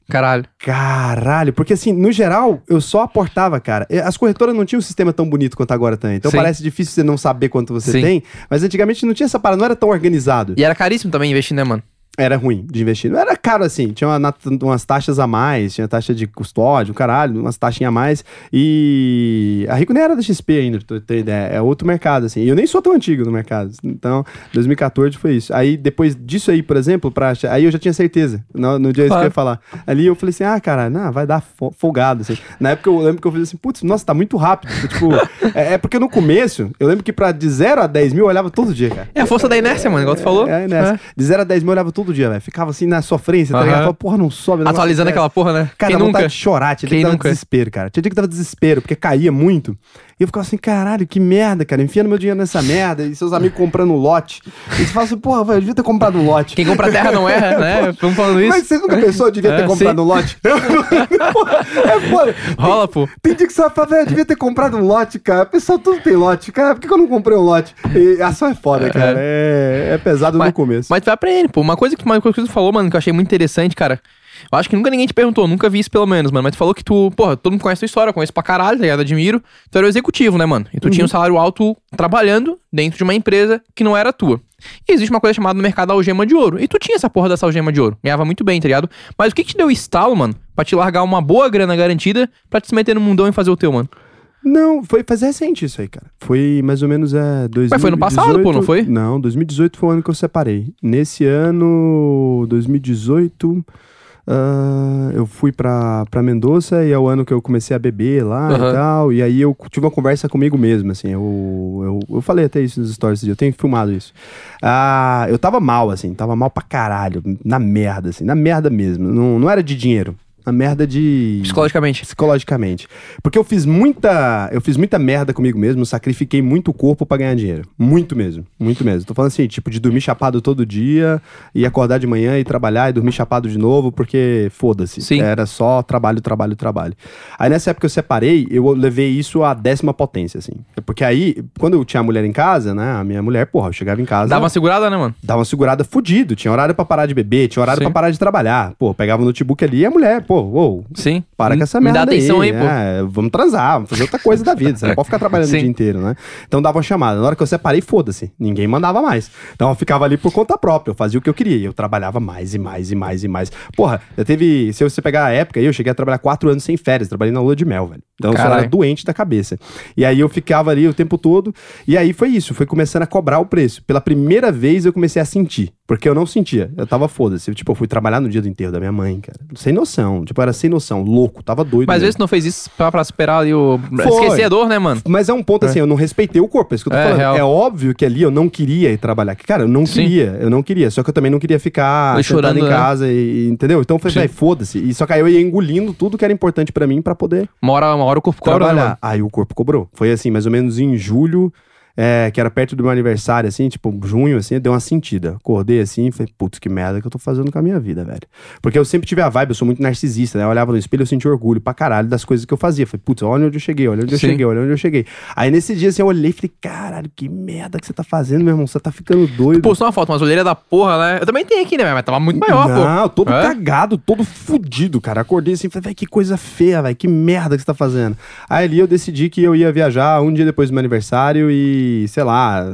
Caralho. caralho. Porque assim, no geral, eu só aportava, cara. As corretoras não tinham um sistema tão bonito quanto agora tem. Então Sim. parece difícil você não saber quanto você Sim. tem. Mas antigamente não tinha essa parada, não era tão organizado. E era caríssimo também investir, né, mano? Era ruim de investir. Não era caro assim. Tinha uma umas taxas a mais, tinha taxa de custódio, caralho, umas taxinhas a mais. E a Rico nem era da XP ainda, pra ter ideia. É outro mercado, assim. E eu nem sou tão antigo no mercado. Então, 2014 foi isso. Aí, depois disso aí, por exemplo, pra, aí eu já tinha certeza. No, no dia isso que eu ia Claro. falar. Ali eu falei assim, ah, cara, não, vai dar fo- folgado, assim. Na época eu lembro que eu falei assim, putz, nossa, tá muito rápido. Tipo, é, é porque no começo, eu lembro que pra de 0 a 10 mil eu olhava todo dia, cara. É a força da inércia, mano, igual tu falou. É, é nessa. É. De 0 a 10 mil eu olhava todo dia, velho. Ficava assim na sofrência, tá ligado? Falava, porra, não sobe. não Atualizando aquela porra, né? Cara, Quem nunca? vontade de chorar. Tinha dia que tava desespero, cara. Tinha dia que tava desespero, porque caía muito. E eu ficava assim, caralho, que merda, cara. Enfiando meu dinheiro nessa merda. E seus amigos comprando lote. E você fala assim, porra, velho, eu devia ter comprado um lote. Quem compra terra não erra, né? Vamos falando isso. Mas você nunca pensou, devia ter É, comprado sim. um lote? é foda. Rola, pô. Tem dia que você vai falar, velho, devia ter comprado um lote, cara. O pessoal tudo tem lote. Cara, por que que eu não comprei um lote? E a ação é foda, cara. É, é pesado no começo. Mas tu vai aprendendo, pô. Uma coisa que, uma coisa que tu falou, mano, que eu achei muito interessante, cara. Eu acho que nunca ninguém te perguntou, nunca vi isso pelo menos, mano. Mas tu falou que tu, porra, todo mundo conhece a tua história, eu conheço pra caralho, tá ligado? Admiro. Tu era o executivo, né, mano? E tu tinha um salário alto trabalhando dentro de uma empresa que não era tua. E existe uma coisa chamada no mercado algema de ouro. E tu tinha essa porra dessa algema de ouro. Ganhava muito bem, tá ligado? Mas o que que te deu estalo, mano, pra te largar uma boa grana garantida pra te se meter no mundão e fazer o teu, mano? Não, foi faz recente isso aí, cara. Foi mais ou menos é, 2018. Mas foi no passado, pô, não foi? Não, 2018 foi o ano que eu separei. Nesse ano, 2018, ah, eu fui pra, pra Mendoza e é o ano que eu comecei a beber lá Aham. e tal. E aí eu tive uma conversa comigo mesmo, assim. Eu, eu, eu falei até isso nos stories, eu tenho filmado isso. Ah, eu tava mal, assim, tava mal pra caralho, na merda, assim, na merda mesmo. Não, não era de dinheiro. Na merda de Psicologicamente. psicologicamente. Porque eu fiz muita, eu fiz muita merda comigo mesmo, sacrifiquei muito o corpo pra ganhar dinheiro. Muito mesmo, muito mesmo. Tô falando assim, tipo de dormir chapado todo dia e acordar de manhã e trabalhar e dormir chapado de novo, porque foda-se. Sim. Era só trabalho, trabalho, trabalho. Aí nessa época que eu separei, eu levei isso à décima potência, assim. Porque aí, quando eu tinha a mulher em casa, né, a minha mulher, porra, eu chegava em casa Dava uma segurada, né, mano? dava uma segurada fudido. Tinha horário pra parar de beber, tinha horário pra parar de trabalhar. Pô, pegava o notebook ali e a mulher, pô, ô, Sim. para com essa Me merda dá atenção aí, pô. É, vamos transar, vamos fazer outra coisa da vida. Você não pode ficar trabalhando o Sim. dia inteiro, né? Então dava uma chamada. Na hora que eu separei, foda-se. Ninguém mandava mais. Então eu ficava ali por conta própria. Eu fazia o que eu queria. E eu trabalhava mais e mais e mais e mais. Porra, eu teve... Se você pegar a época aí, eu cheguei a trabalhar quatro anos sem férias. Trabalhei na lua de mel, velho. Então eu só era doente da cabeça. E aí eu ficava ali o tempo todo. E aí foi isso. Foi começando a cobrar o preço. Pela primeira vez eu comecei a sentir. Porque eu não sentia. Eu tava foda-se. Tipo, eu fui trabalhar no dia do enterro da minha mãe, cara. Sem noção. Tipo, eu era sem noção. Louco. Tava doido. Mas às vezes não fez isso pra, pra superar ali o. Foi. Esquecer a dor, né, mano? Mas é um ponto assim, eu não respeitei o corpo, é isso que eu tô É, falando. real. É óbvio que ali eu não queria ir trabalhar. Cara, eu não Sim. queria, eu não queria. Só que eu também não queria ficar chorando, em né? casa, e, e- entendeu? Então eu falei, velho, foda-se. E só que aí eu ia engolindo tudo que era importante pra mim pra poder Uma hora, uma hora o corpo cobra, né, trabalhar. mano? aí o corpo cobrou. Foi assim, mais ou menos em julho. É, que era perto do meu aniversário, assim, tipo, junho, assim, deu uma sentida. Acordei assim e falei, putz, que merda que eu tô fazendo com a minha vida, velho. Porque eu sempre tive a vibe, eu sou muito narcisista, né? Eu olhava no espelho, eu sentia orgulho pra caralho das coisas que eu fazia. Falei, putz, olha onde eu cheguei, olha onde eu Sim. cheguei, olha onde eu cheguei. Aí nesse dia, assim, eu olhei e falei, caralho, que merda que você tá fazendo, meu irmão. Você tá ficando doido. Postou uma foto, umas olheiras da porra, né? Eu também tenho aqui, né? Mas tava muito maior, pô. Não, todo É? cagado, todo fudido, cara. Acordei assim, falei, velho, que coisa feia, velho, que merda que você tá fazendo. Aí ali eu decidi que eu ia viajar um dia depois do meu aniversário e, sei lá,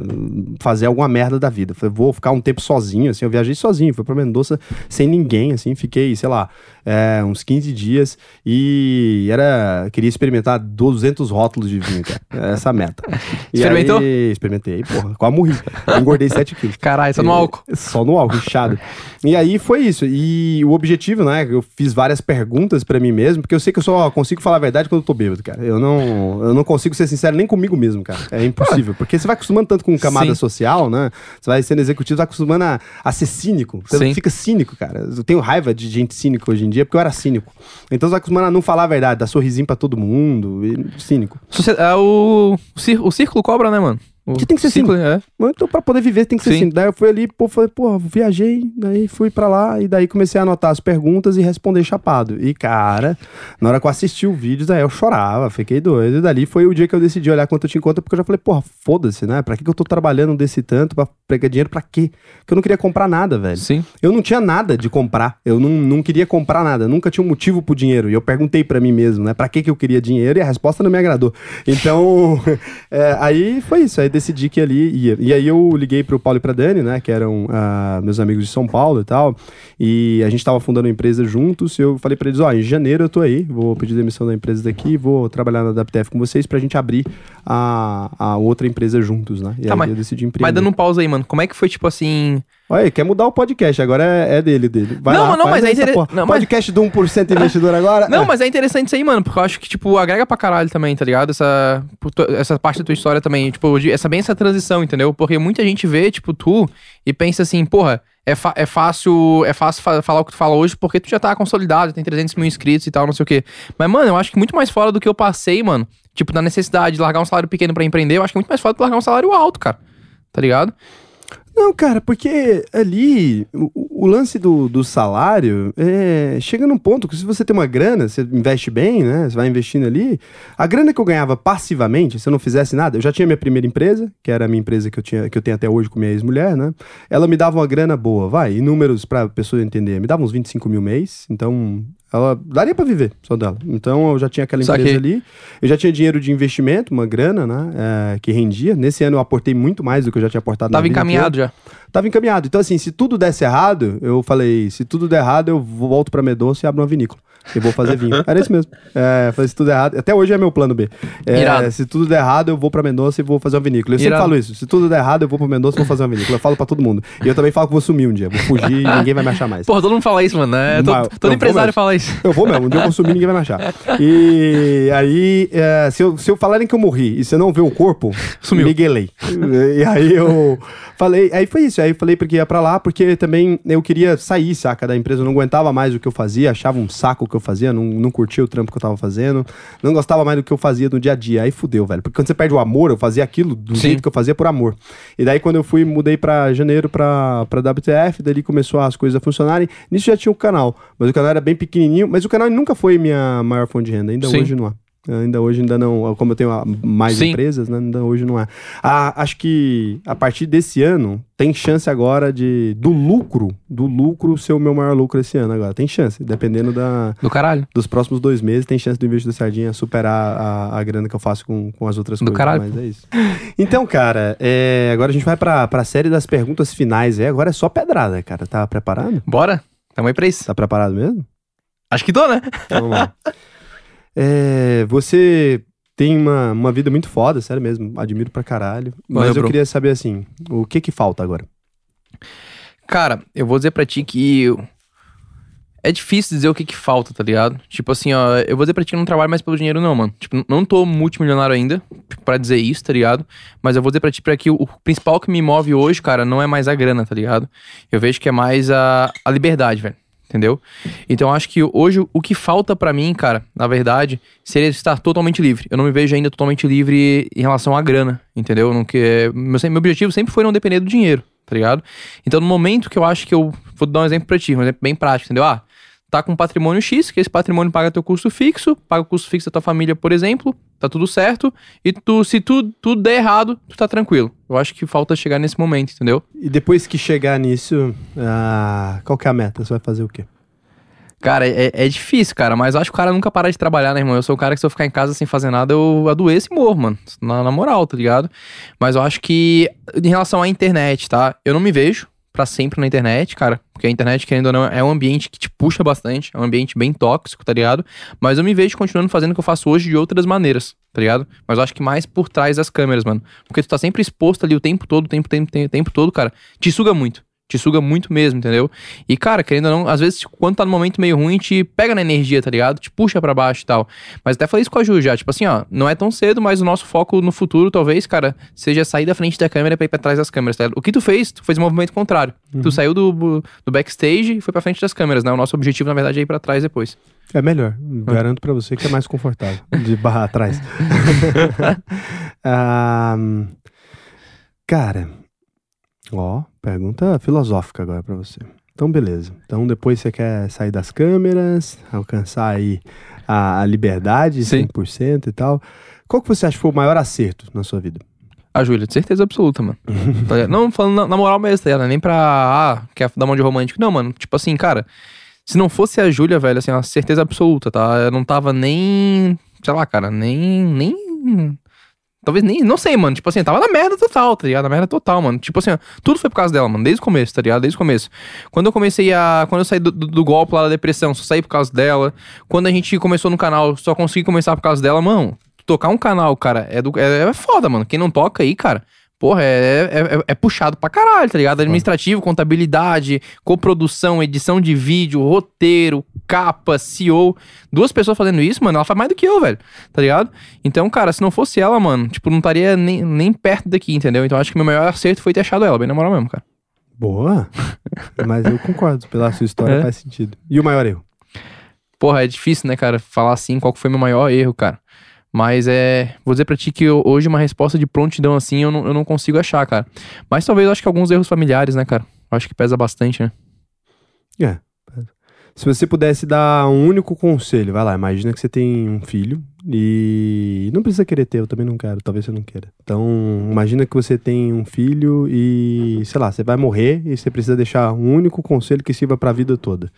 fazer alguma merda da vida. Falei, vou ficar um tempo sozinho, assim, eu viajei sozinho, fui pra Mendoza sem ninguém, assim, fiquei, sei lá, é, uns 15 dias e era, queria experimentar 200 rótulos de vinho, cara. Era Essa a meta. E Experimentou? Aí, experimentei, porra, quase morri. Engordei 7 quilos. Caralho, só no álcool. Só no álcool, inchado. E aí foi isso. E o objetivo, né? Eu fiz várias perguntas pra mim mesmo, porque eu sei que eu só consigo falar a verdade quando eu tô bêbado, cara. Eu não, eu não consigo ser sincero nem comigo mesmo, cara. É impossível. Porque você vai acostumando tanto com camada Sim. social, né? Você vai sendo executivo, vai acostumando a, a ser cínico. Você Sim. fica cínico, cara. Eu tenho raiva de gente cínica hoje em dia, porque eu era cínico. Então vai acostumando a não falar a verdade, dar sorrisinho pra todo mundo. E, cínico. Socie- é o, o, o círculo cobra, né, mano? O Que tem que ser círculo, é. Mas Então, pra poder viver, tem que ser Sim. assim. Daí eu fui ali, pô, falei, pô, viajei, daí fui pra lá, e daí comecei a anotar as perguntas e responder chapado. E, cara, na hora que eu assisti o vídeo, daí eu chorava, fiquei doido. E dali foi o dia que eu decidi olhar quanto eu tinha em conta, porque eu já falei, porra, foda-se, né? Pra que, que eu tô trabalhando desse tanto, pra pegar dinheiro pra quê? Porque eu não queria comprar nada, velho. Sim. Eu não tinha nada de comprar. Eu não, não queria comprar nada. Nunca tinha um motivo pro dinheiro. E eu perguntei pra mim mesmo, né? Pra que, que eu queria dinheiro? E a resposta não me agradou. Então, é, aí foi isso. Aí decidi que ali ia. E aí eu liguei pro Paulo e pra Dani, né? Que eram ah, meus amigos de São Paulo e tal. E a gente tava fundando uma empresa juntos. E eu falei pra eles: ó, em janeiro eu tô aí. Vou pedir demissão da empresa daqui. Vou trabalhar na WTF com vocês pra gente abrir a, a outra empresa juntos, né? E Tá, aí mas- eu decidi empreender. Mas dando um pausa aí, mano. Como é que foi, tipo assim. Olha, quer mudar o podcast, agora é, é dele, dele. Vai Não, lá, mas não, mas é essa intere- porra. não, mas- Podcast do 1% investidor agora? Não, É. mas é interessante isso aí, mano, porque eu acho que, tipo, agrega pra caralho também, tá ligado? Essa, essa parte da tua história também, tipo, essa bem essa transição, entendeu? Porque muita gente vê, tipo, tu e pensa assim, porra, é, é fácil, é fácil fa- falar o que tu fala hoje porque tu já tá consolidado, tem 300 mil inscritos e tal, não sei o quê. Mas, mano, eu acho que muito mais fora do que eu passei, mano, tipo, da necessidade de largar um salário pequeno pra empreender, eu acho que é muito mais fora do que largar um salário alto, cara. Tá ligado? Não, cara, porque ali o, o lance do, do salário é, chega num ponto que se você tem uma grana, você investe bem, né? Você vai investindo ali. A grana que eu ganhava passivamente, se eu não fizesse nada, eu já tinha minha primeira empresa, que era a minha empresa que eu, tinha, que eu tenho até hoje com minha ex-mulher, né? Ela me dava uma grana boa, vai, em números pra pessoa entender, me dava uns 25 mil mês, então ela daria pra viver só dela. Então eu já tinha aquela empresa ali. Eu já tinha dinheiro de investimento, uma grana, né? é, que rendia. Nesse ano eu aportei muito mais do que eu já tinha aportado na Tava vida encaminhado já. Tava encaminhado. Então, assim, se tudo desse errado, eu falei, se tudo der errado, eu volto pra Medoça e abro uma vinícola. E vou fazer vinho. Era isso mesmo. É, falei, se tudo der errado. Até hoje é meu plano B. É, se tudo der errado, eu vou pra Mendonça e vou fazer uma vinícola. Eu sempre Irado. falo isso. Se tudo der errado, eu vou pra Mendonça e vou fazer uma vinícola. Eu falo pra todo mundo. E eu também falo que vou sumir um dia. Vou fugir e ninguém vai me achar mais. Porra, todo mundo fala isso, mano, né? Todo, empresário fala isso. Eu vou mesmo, um dia eu vou sumir, ninguém vai me achar. E aí, é, se, eu, se eu falarem que eu morri e você não vê o corpo, Sumiu. miguelei. E aí eu falei, aí foi isso. Aí eu falei porque ia pra lá, porque também eu queria sair, saca, da empresa. Eu não aguentava mais o que eu fazia, achava um saco que eu fazia, não, não curtia o trampo que eu tava fazendo, não gostava mais do que eu fazia no dia a dia. Aí fudeu, velho. Porque quando você perde o amor, eu fazia aquilo do Sim. jeito que eu fazia por amor. E daí quando eu fui, mudei pra janeiro pra, pra WTF, daí começou as coisas a funcionarem. Nisso já tinha o canal, mas o canal era bem pequenininho, mas o canal nunca foi minha maior fonte de renda, ainda Sim. hoje não há. Ainda hoje ainda não, como eu tenho mais Sim. empresas, né, ainda hoje não há. Ah, acho que a partir desse ano tem chance agora de do lucro, do lucro ser o meu maior lucro esse ano agora. Tem chance, dependendo da, Do caralho. dos próximos dois meses, tem chance do investidor sardinha superar a, a grana que eu faço com, com as outras Do coisas. caralho, Mas é isso. Então, cara, é, agora a gente vai pra, pra série das perguntas finais. É, agora é só pedrada, cara. Tá preparado? Bora? Tamo aí pra isso. Tá preparado mesmo? Acho que tô, né? Então, vamos lá. É, você tem uma, uma vida muito foda, sério mesmo. Admiro pra caralho. Mas Valeu, eu bro. queria saber assim, o que que falta agora? Cara, eu vou dizer pra ti que é difícil dizer o que que falta, tá ligado? Tipo assim, ó, eu vou dizer pra ti que eu não trabalho mais pelo dinheiro não, mano. Tipo, não tô multimilionário ainda pra dizer isso, tá ligado? Mas eu vou dizer pra ti pra que o, o principal que me move hoje, cara, não é mais a grana, tá ligado? Eu vejo que é mais a, a liberdade, velho. Entendeu? Então acho que hoje o que falta pra mim, cara, na verdade, seria estar totalmente livre. Eu não me vejo ainda totalmente livre em relação à grana, entendeu? Não que meu, meu objetivo sempre foi não depender do dinheiro, tá ligado? Então no momento que eu acho que eu vou dar um exemplo pra ti, um exemplo bem prático, entendeu? Ah, tá com patrimônio X, que esse patrimônio paga teu custo fixo, paga o custo fixo da tua família, por exemplo, tá tudo certo, e tu, se tu, tudo der errado, tu tá tranquilo. Eu acho que falta chegar nesse momento, entendeu? E depois que chegar nisso, ah, qual que é a meta? Você vai fazer o quê? Cara, é, é difícil, cara, mas eu acho que o cara nunca para de trabalhar, né, irmão? Eu sou o cara que se eu ficar em casa sem fazer nada, eu adoeço e morro, mano. Na, na moral, tá ligado? Mas eu acho que, em relação à internet, tá? Eu não me vejo para sempre na internet, cara. Porque a internet, querendo ou não, é um ambiente que te puxa bastante. É um ambiente bem tóxico, tá ligado? Mas eu me vejo continuando fazendo o que eu faço hoje de outras maneiras, tá ligado? Mas eu acho que mais por trás das câmeras, mano. Porque tu tá sempre exposto ali o tempo todo, o tempo, tempo, tempo, tempo todo, cara. Te suga muito te suga muito mesmo, entendeu? E, cara, querendo ou não, às vezes, quando tá no momento meio ruim, te pega na energia, tá ligado? Te puxa para baixo e tal. Mas até falei isso com a Ju já, tipo assim, ó, não é tão cedo, mas o nosso foco no futuro, talvez, cara, seja sair da frente da câmera pra ir pra trás das câmeras, tá ligado? O que tu fez, tu fez o um movimento contrário. Uhum. Tu saiu do, do backstage e foi pra frente das câmeras, né? O nosso objetivo, na verdade, é ir pra trás depois. É melhor. Garanto para você que é mais confortável de barra atrás. um, cara, Ó, pergunta filosófica agora para você. Então, beleza. Então, depois você quer sair das câmeras, alcançar aí a, a liberdade Sim. 100% e tal. Qual que você acha que foi o maior acerto na sua vida? A Júlia, de certeza absoluta, mano. Tá não, falando na, na, moral mesmo, tá Nem pra, ah, quer dar mão de romântico. Não, mano, tipo assim, cara, se não fosse a Júlia, velho, assim, uma certeza absoluta, tá? Eu não tava nem, sei lá, cara, nem, nem Talvez nem, não sei, mano. Tipo assim, tava na merda total, tá ligado? Na merda total, mano. Tipo assim, tudo foi por causa dela, mano. Desde o começo, tá ligado? Desde o começo. Quando eu comecei a. Quando eu saí do, do, do golpe lá da depressão, só saí por causa dela. Quando a gente começou no canal, só consegui começar por causa dela, mano. Tocar um canal, cara, é, do, é, é foda, mano. Quem não toca aí, cara porra, é, é, é, é, puxado pra caralho, tá ligado? Administrativo, contabilidade, coprodução, edição de vídeo, roteiro, capa, CEO. Duas pessoas fazendo isso, mano, ela faz mais do que eu, velho, tá ligado? Então, cara, se não fosse ela, mano, tipo, não estaria nem, nem perto daqui, entendeu? Então acho que meu maior acerto foi ter achado ela, bem na moral mesmo, cara. Boa. Mas eu concordo, pela sua história é. faz sentido. E o maior erro? Porra, é difícil, né, cara, falar assim qual foi meu maior erro, cara. Mas é. Vou dizer pra ti que eu, hoje uma resposta de prontidão assim eu não, eu não consigo achar, cara. Mas talvez eu acho que alguns erros familiares, né, cara? Eu acho que pesa bastante, né? É. Se você pudesse dar um único conselho, vai lá, imagina que você tem um filho e não precisa querer ter, eu também não quero, talvez você não queira. Então, imagina que você tem um filho e, sei lá, você vai morrer e você precisa deixar um único conselho que sirva para a vida toda.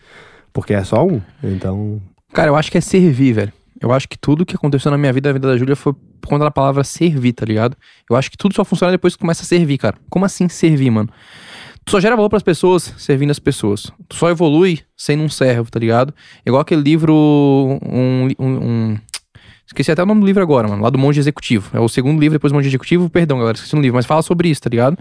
Porque é só um, então. Cara, eu acho que é servir, velho. Eu acho que tudo que aconteceu na minha vida, na vida da Júlia, foi por conta da palavra servir, tá ligado? Eu acho que tudo só funciona depois que começa a servir, cara. Como assim servir, mano? Tu só gera valor pras pessoas servindo as pessoas. Tu só evolui sendo um servo, tá ligado? Igual aquele livro. Um, um, um Esqueci até o nome do livro agora, mano. Lá do Monge Executivo. É o segundo livro depois do Monge Executivo. Perdão, galera, esqueci o livro. Mas fala sobre isso, tá ligado?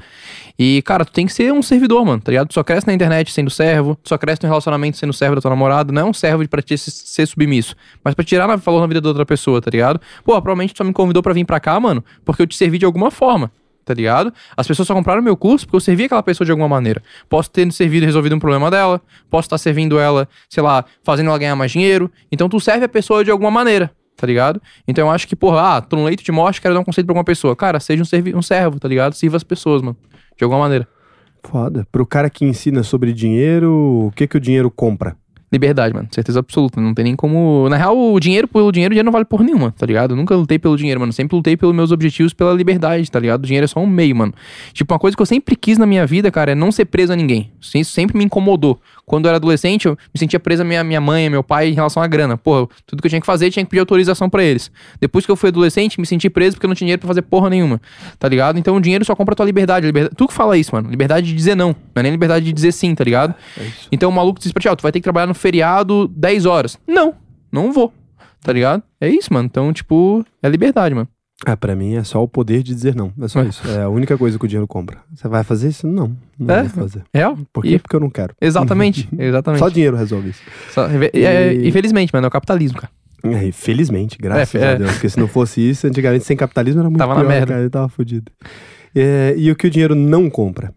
E, cara, tu tem que ser um servidor, mano, tá ligado? Tu só cresce na internet sendo servo. Tu só cresce no relacionamento sendo servo da tua namorada. Não é um servo pra te ser submisso. Mas pra tirar valor na vida da outra pessoa, tá ligado? Pô, provavelmente tu só me convidou pra vir pra cá, mano, porque eu te servi de alguma forma tá ligado? As pessoas só compraram meu curso porque eu servi aquela pessoa de alguma maneira. Posso ter servido e resolvido um problema dela, posso estar servindo ela, sei lá, fazendo ela ganhar mais dinheiro. Então tu serve a pessoa de alguma maneira, tá ligado? Então eu acho que, porra, ah, tô no leito de morte, quero dar um conselho pra alguma pessoa. Cara, seja um, servi um servo, tá ligado? Sirva as pessoas, mano. De alguma maneira. Foda. Pro cara que ensina sobre dinheiro, o que que o dinheiro compra? Liberdade, mano. Certeza absoluta. Não tem nem como. Na real, o dinheiro pelo dinheiro, o dinheiro não vale por nenhuma, tá ligado? Eu nunca lutei pelo dinheiro, mano. Sempre lutei pelos meus objetivos, pela liberdade, tá ligado? O dinheiro é só um meio, mano. Tipo, uma coisa que eu sempre quis na minha vida, cara, é não ser preso a ninguém. Isso sempre me incomodou. Quando eu era adolescente, eu me sentia preso a minha, minha mãe, meu pai em relação à grana. Porra, tudo que eu tinha que fazer, tinha que pedir autorização para eles. Depois que eu fui adolescente, me senti preso porque eu não tinha dinheiro pra fazer porra nenhuma. Tá ligado? Então o dinheiro só compra a tua liberdade. liberdade. Tu que fala isso, mano. Liberdade de dizer não. Não é nem liberdade de dizer sim, tá ligado? É então o maluco diz pra ti, ó, tu vai ter que trabalhar no feriado 10 horas. Não, não vou. Tá ligado? É isso, mano. Então, tipo, é liberdade, mano. Ah, pra mim é só o poder de dizer não. É só é. isso. É a única coisa que o dinheiro compra. Você vai fazer isso? Não. Não é? vou fazer. Real? Por quê? E... Porque eu não quero. Exatamente. Exatamente. só dinheiro resolve isso. Só... E... Infelizmente, mano, é o capitalismo, cara. É, felizmente, graças é, a Deus. Porque se não fosse isso, antigamente sem capitalismo era muito tava pior, na merda. Cara, tava fudido. É, e o que o dinheiro não compra?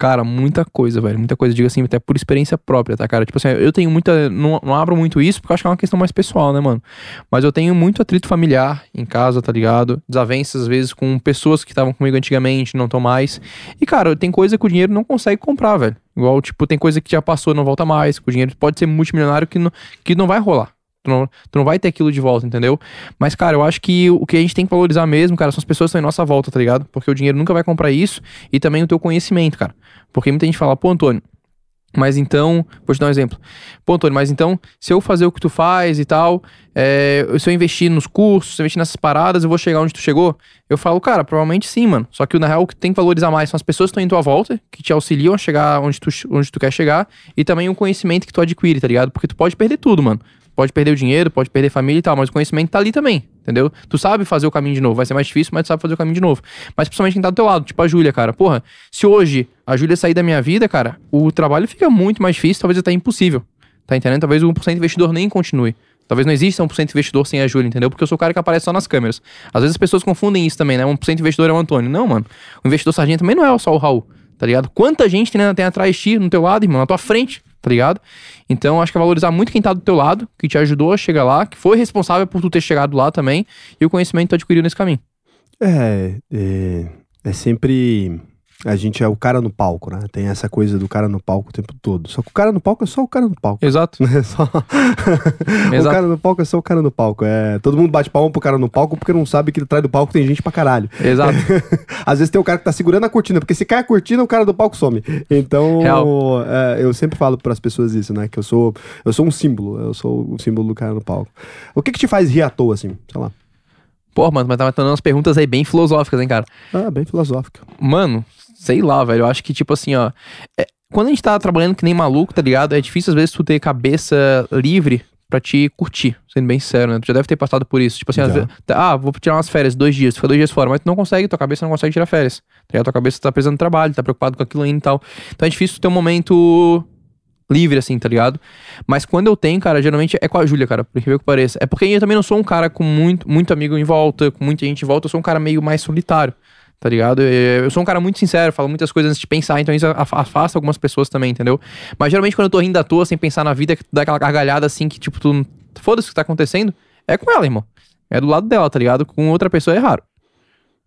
Cara, muita coisa, velho. Muita coisa. Digo assim, até por experiência própria, tá, cara? Tipo assim, eu tenho muita. Não, não abro muito isso porque eu acho que é uma questão mais pessoal, né, mano? Mas eu tenho muito atrito familiar em casa, tá ligado? Desavenças, às vezes, com pessoas que estavam comigo antigamente, não estão mais. E, cara, tem coisa que o dinheiro não consegue comprar, velho. Igual, tipo, tem coisa que já passou não volta mais. Que o dinheiro pode ser multimilionário que não, que não vai rolar. Tu não, tu não vai ter aquilo de volta, entendeu? Mas, cara, eu acho que o que a gente tem que valorizar mesmo, cara, são as pessoas que estão em nossa volta, tá ligado? Porque o dinheiro nunca vai comprar isso e também o teu conhecimento, cara. Porque muita gente fala, pô, Antônio, mas então, vou te dar um exemplo. Pô, Antônio, mas então, se eu fazer o que tu faz e tal, é, se eu investir nos cursos, se eu investir nessas paradas, eu vou chegar onde tu chegou? Eu falo, cara, provavelmente sim, mano. Só que na real o que tem que valorizar mais são as pessoas que estão em tua volta, que te auxiliam a chegar onde tu, onde tu quer chegar, e também o conhecimento que tu adquire, tá ligado? Porque tu pode perder tudo, mano. Pode perder o dinheiro, pode perder família e tal, mas o conhecimento tá ali também, entendeu? Tu sabe fazer o caminho de novo. Vai ser mais difícil, mas tu sabe fazer o caminho de novo. Mas principalmente quem tá do teu lado, tipo a Júlia, cara. Porra, se hoje a Júlia sair da minha vida, cara, o trabalho fica muito mais difícil, talvez até impossível. Tá entendendo? Talvez o 1% investidor nem continue. Talvez não exista 1% investidor sem a Júlia, entendeu? Porque eu sou o cara que aparece só nas câmeras. Às vezes as pessoas confundem isso também, né? 1% investidor é o Antônio. Não, mano. O investidor sargento também não é só o Raul, tá ligado? Quanta gente tem, tem atrás de ti, no teu lado, irmão, na tua frente, tá ligado? Então, acho que é valorizar muito quem tá do teu lado, que te ajudou a chegar lá, que foi responsável por tu ter chegado lá também, e o conhecimento que tu adquiriu nesse caminho. É, é, é sempre. A gente é o cara no palco, né? Tem essa coisa do cara no palco o tempo todo. Só que o cara no palco é só o cara no palco. Exato. É só... o Exato. cara no palco é só o cara no palco. É... Todo mundo bate palma pro cara no palco porque não sabe que atrás do palco tem gente pra caralho. Exato. Às vezes tem o cara que tá segurando a cortina, porque se cai a cortina, o cara do palco some. Então, é, eu sempre falo pras pessoas isso, né? Que eu sou, eu sou um símbolo. Eu sou o símbolo do cara no palco. O que que te faz rir à toa, assim? Sei lá. Pô, mano, mas tá matando umas perguntas aí bem filosóficas, hein, cara? Ah, bem filosófico. Mano, sei lá, velho. Eu acho que, tipo assim, ó. é- quando a gente tá trabalhando que nem maluco, tá ligado? É difícil às vezes tu ter cabeça livre pra te curtir, sendo bem sincero, né? Tu já deve ter passado por isso. Tipo assim, vezes, tá, ah, vou tirar umas férias, dois dias, tu fica dois dias fora, mas tu não consegue, tua cabeça não consegue tirar férias. Tá? Tua cabeça tá precisando de trabalho, tá preocupado com aquilo ainda e tal. Então é difícil tu ter um momento livre, assim, tá ligado? Mas quando eu tenho, cara, geralmente é com a Júlia, cara, por incrível que pareça. É porque eu também não sou um cara com muito, muito amigo em volta, com muita gente em volta, eu sou um cara meio mais solitário, tá ligado? Eu sou um cara muito sincero, falo muitas coisas antes de pensar, então isso af- afasta algumas pessoas também, entendeu? Mas geralmente quando eu tô rindo à toa, sem pensar na vida, dá aquela gargalhada assim, que tipo, tu. Foda-se o que tá acontecendo, é com ela, irmão. É do lado dela, tá ligado? Com outra pessoa é raro.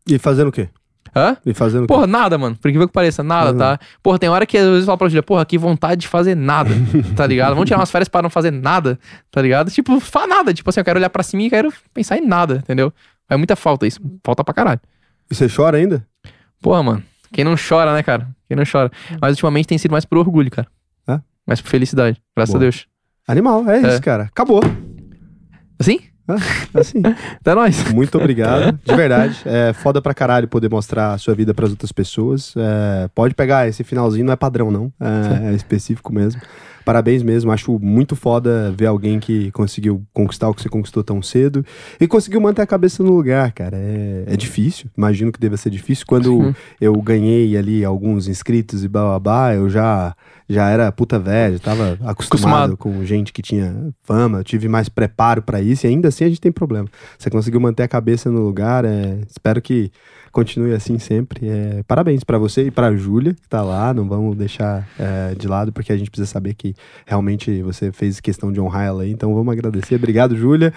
E fazendo o quê? Hã? E fazendo o quê? Porra, nada, mano. Por incrível que pareça, nada, Uhum. tá? Porra, tem hora que às vezes eu falo pra Julia, porra, que vontade de fazer nada, tá ligado? Vamos tirar umas férias pra não fazer nada, tá ligado? Tipo, faz nada. Tipo assim, eu quero olhar pra cima e quero pensar em nada, entendeu? É muita falta isso. Falta pra caralho. E você chora ainda? Porra, mano. Quem não chora, né, cara? Quem não chora. Mas ultimamente tem sido mais por orgulho, cara. É? Mais por felicidade. Graças Boa. a Deus. Animal, é, É. isso, cara. Acabou. Assim? Assim. Até nós. Muito obrigado, de verdade. É foda pra caralho poder mostrar a sua vida pras outras pessoas. É, pode pegar esse finalzinho, não é padrão, não. É, é específico mesmo. Parabéns mesmo. Acho muito foda ver alguém que conseguiu conquistar o que você conquistou tão cedo e conseguiu manter a cabeça no lugar, cara. É, é difícil. Imagino que deva ser difícil. Quando eu ganhei ali alguns inscritos e blá blá blá, eu já, já era puta velho, tava acostumado, Acostumado. com gente que tinha fama, tive mais preparo pra isso e ainda assim a gente tem problema. Você conseguiu manter a cabeça no lugar, é, espero que continue assim sempre. É, parabéns pra você e pra Júlia, que tá lá, não vamos deixar é, de lado, porque a gente precisa saber que realmente você fez questão de honrar ela aí, então vamos agradecer. Obrigado, Júlia,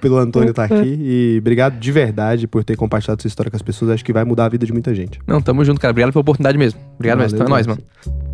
pelo Antônio estar aqui e obrigado de verdade por ter compartilhado sua história com as pessoas, acho que vai mudar a vida de muita gente. Não, tamo junto, cara. Obrigado pela oportunidade mesmo. Obrigado mesmo. Então é Valeu nóis, mano.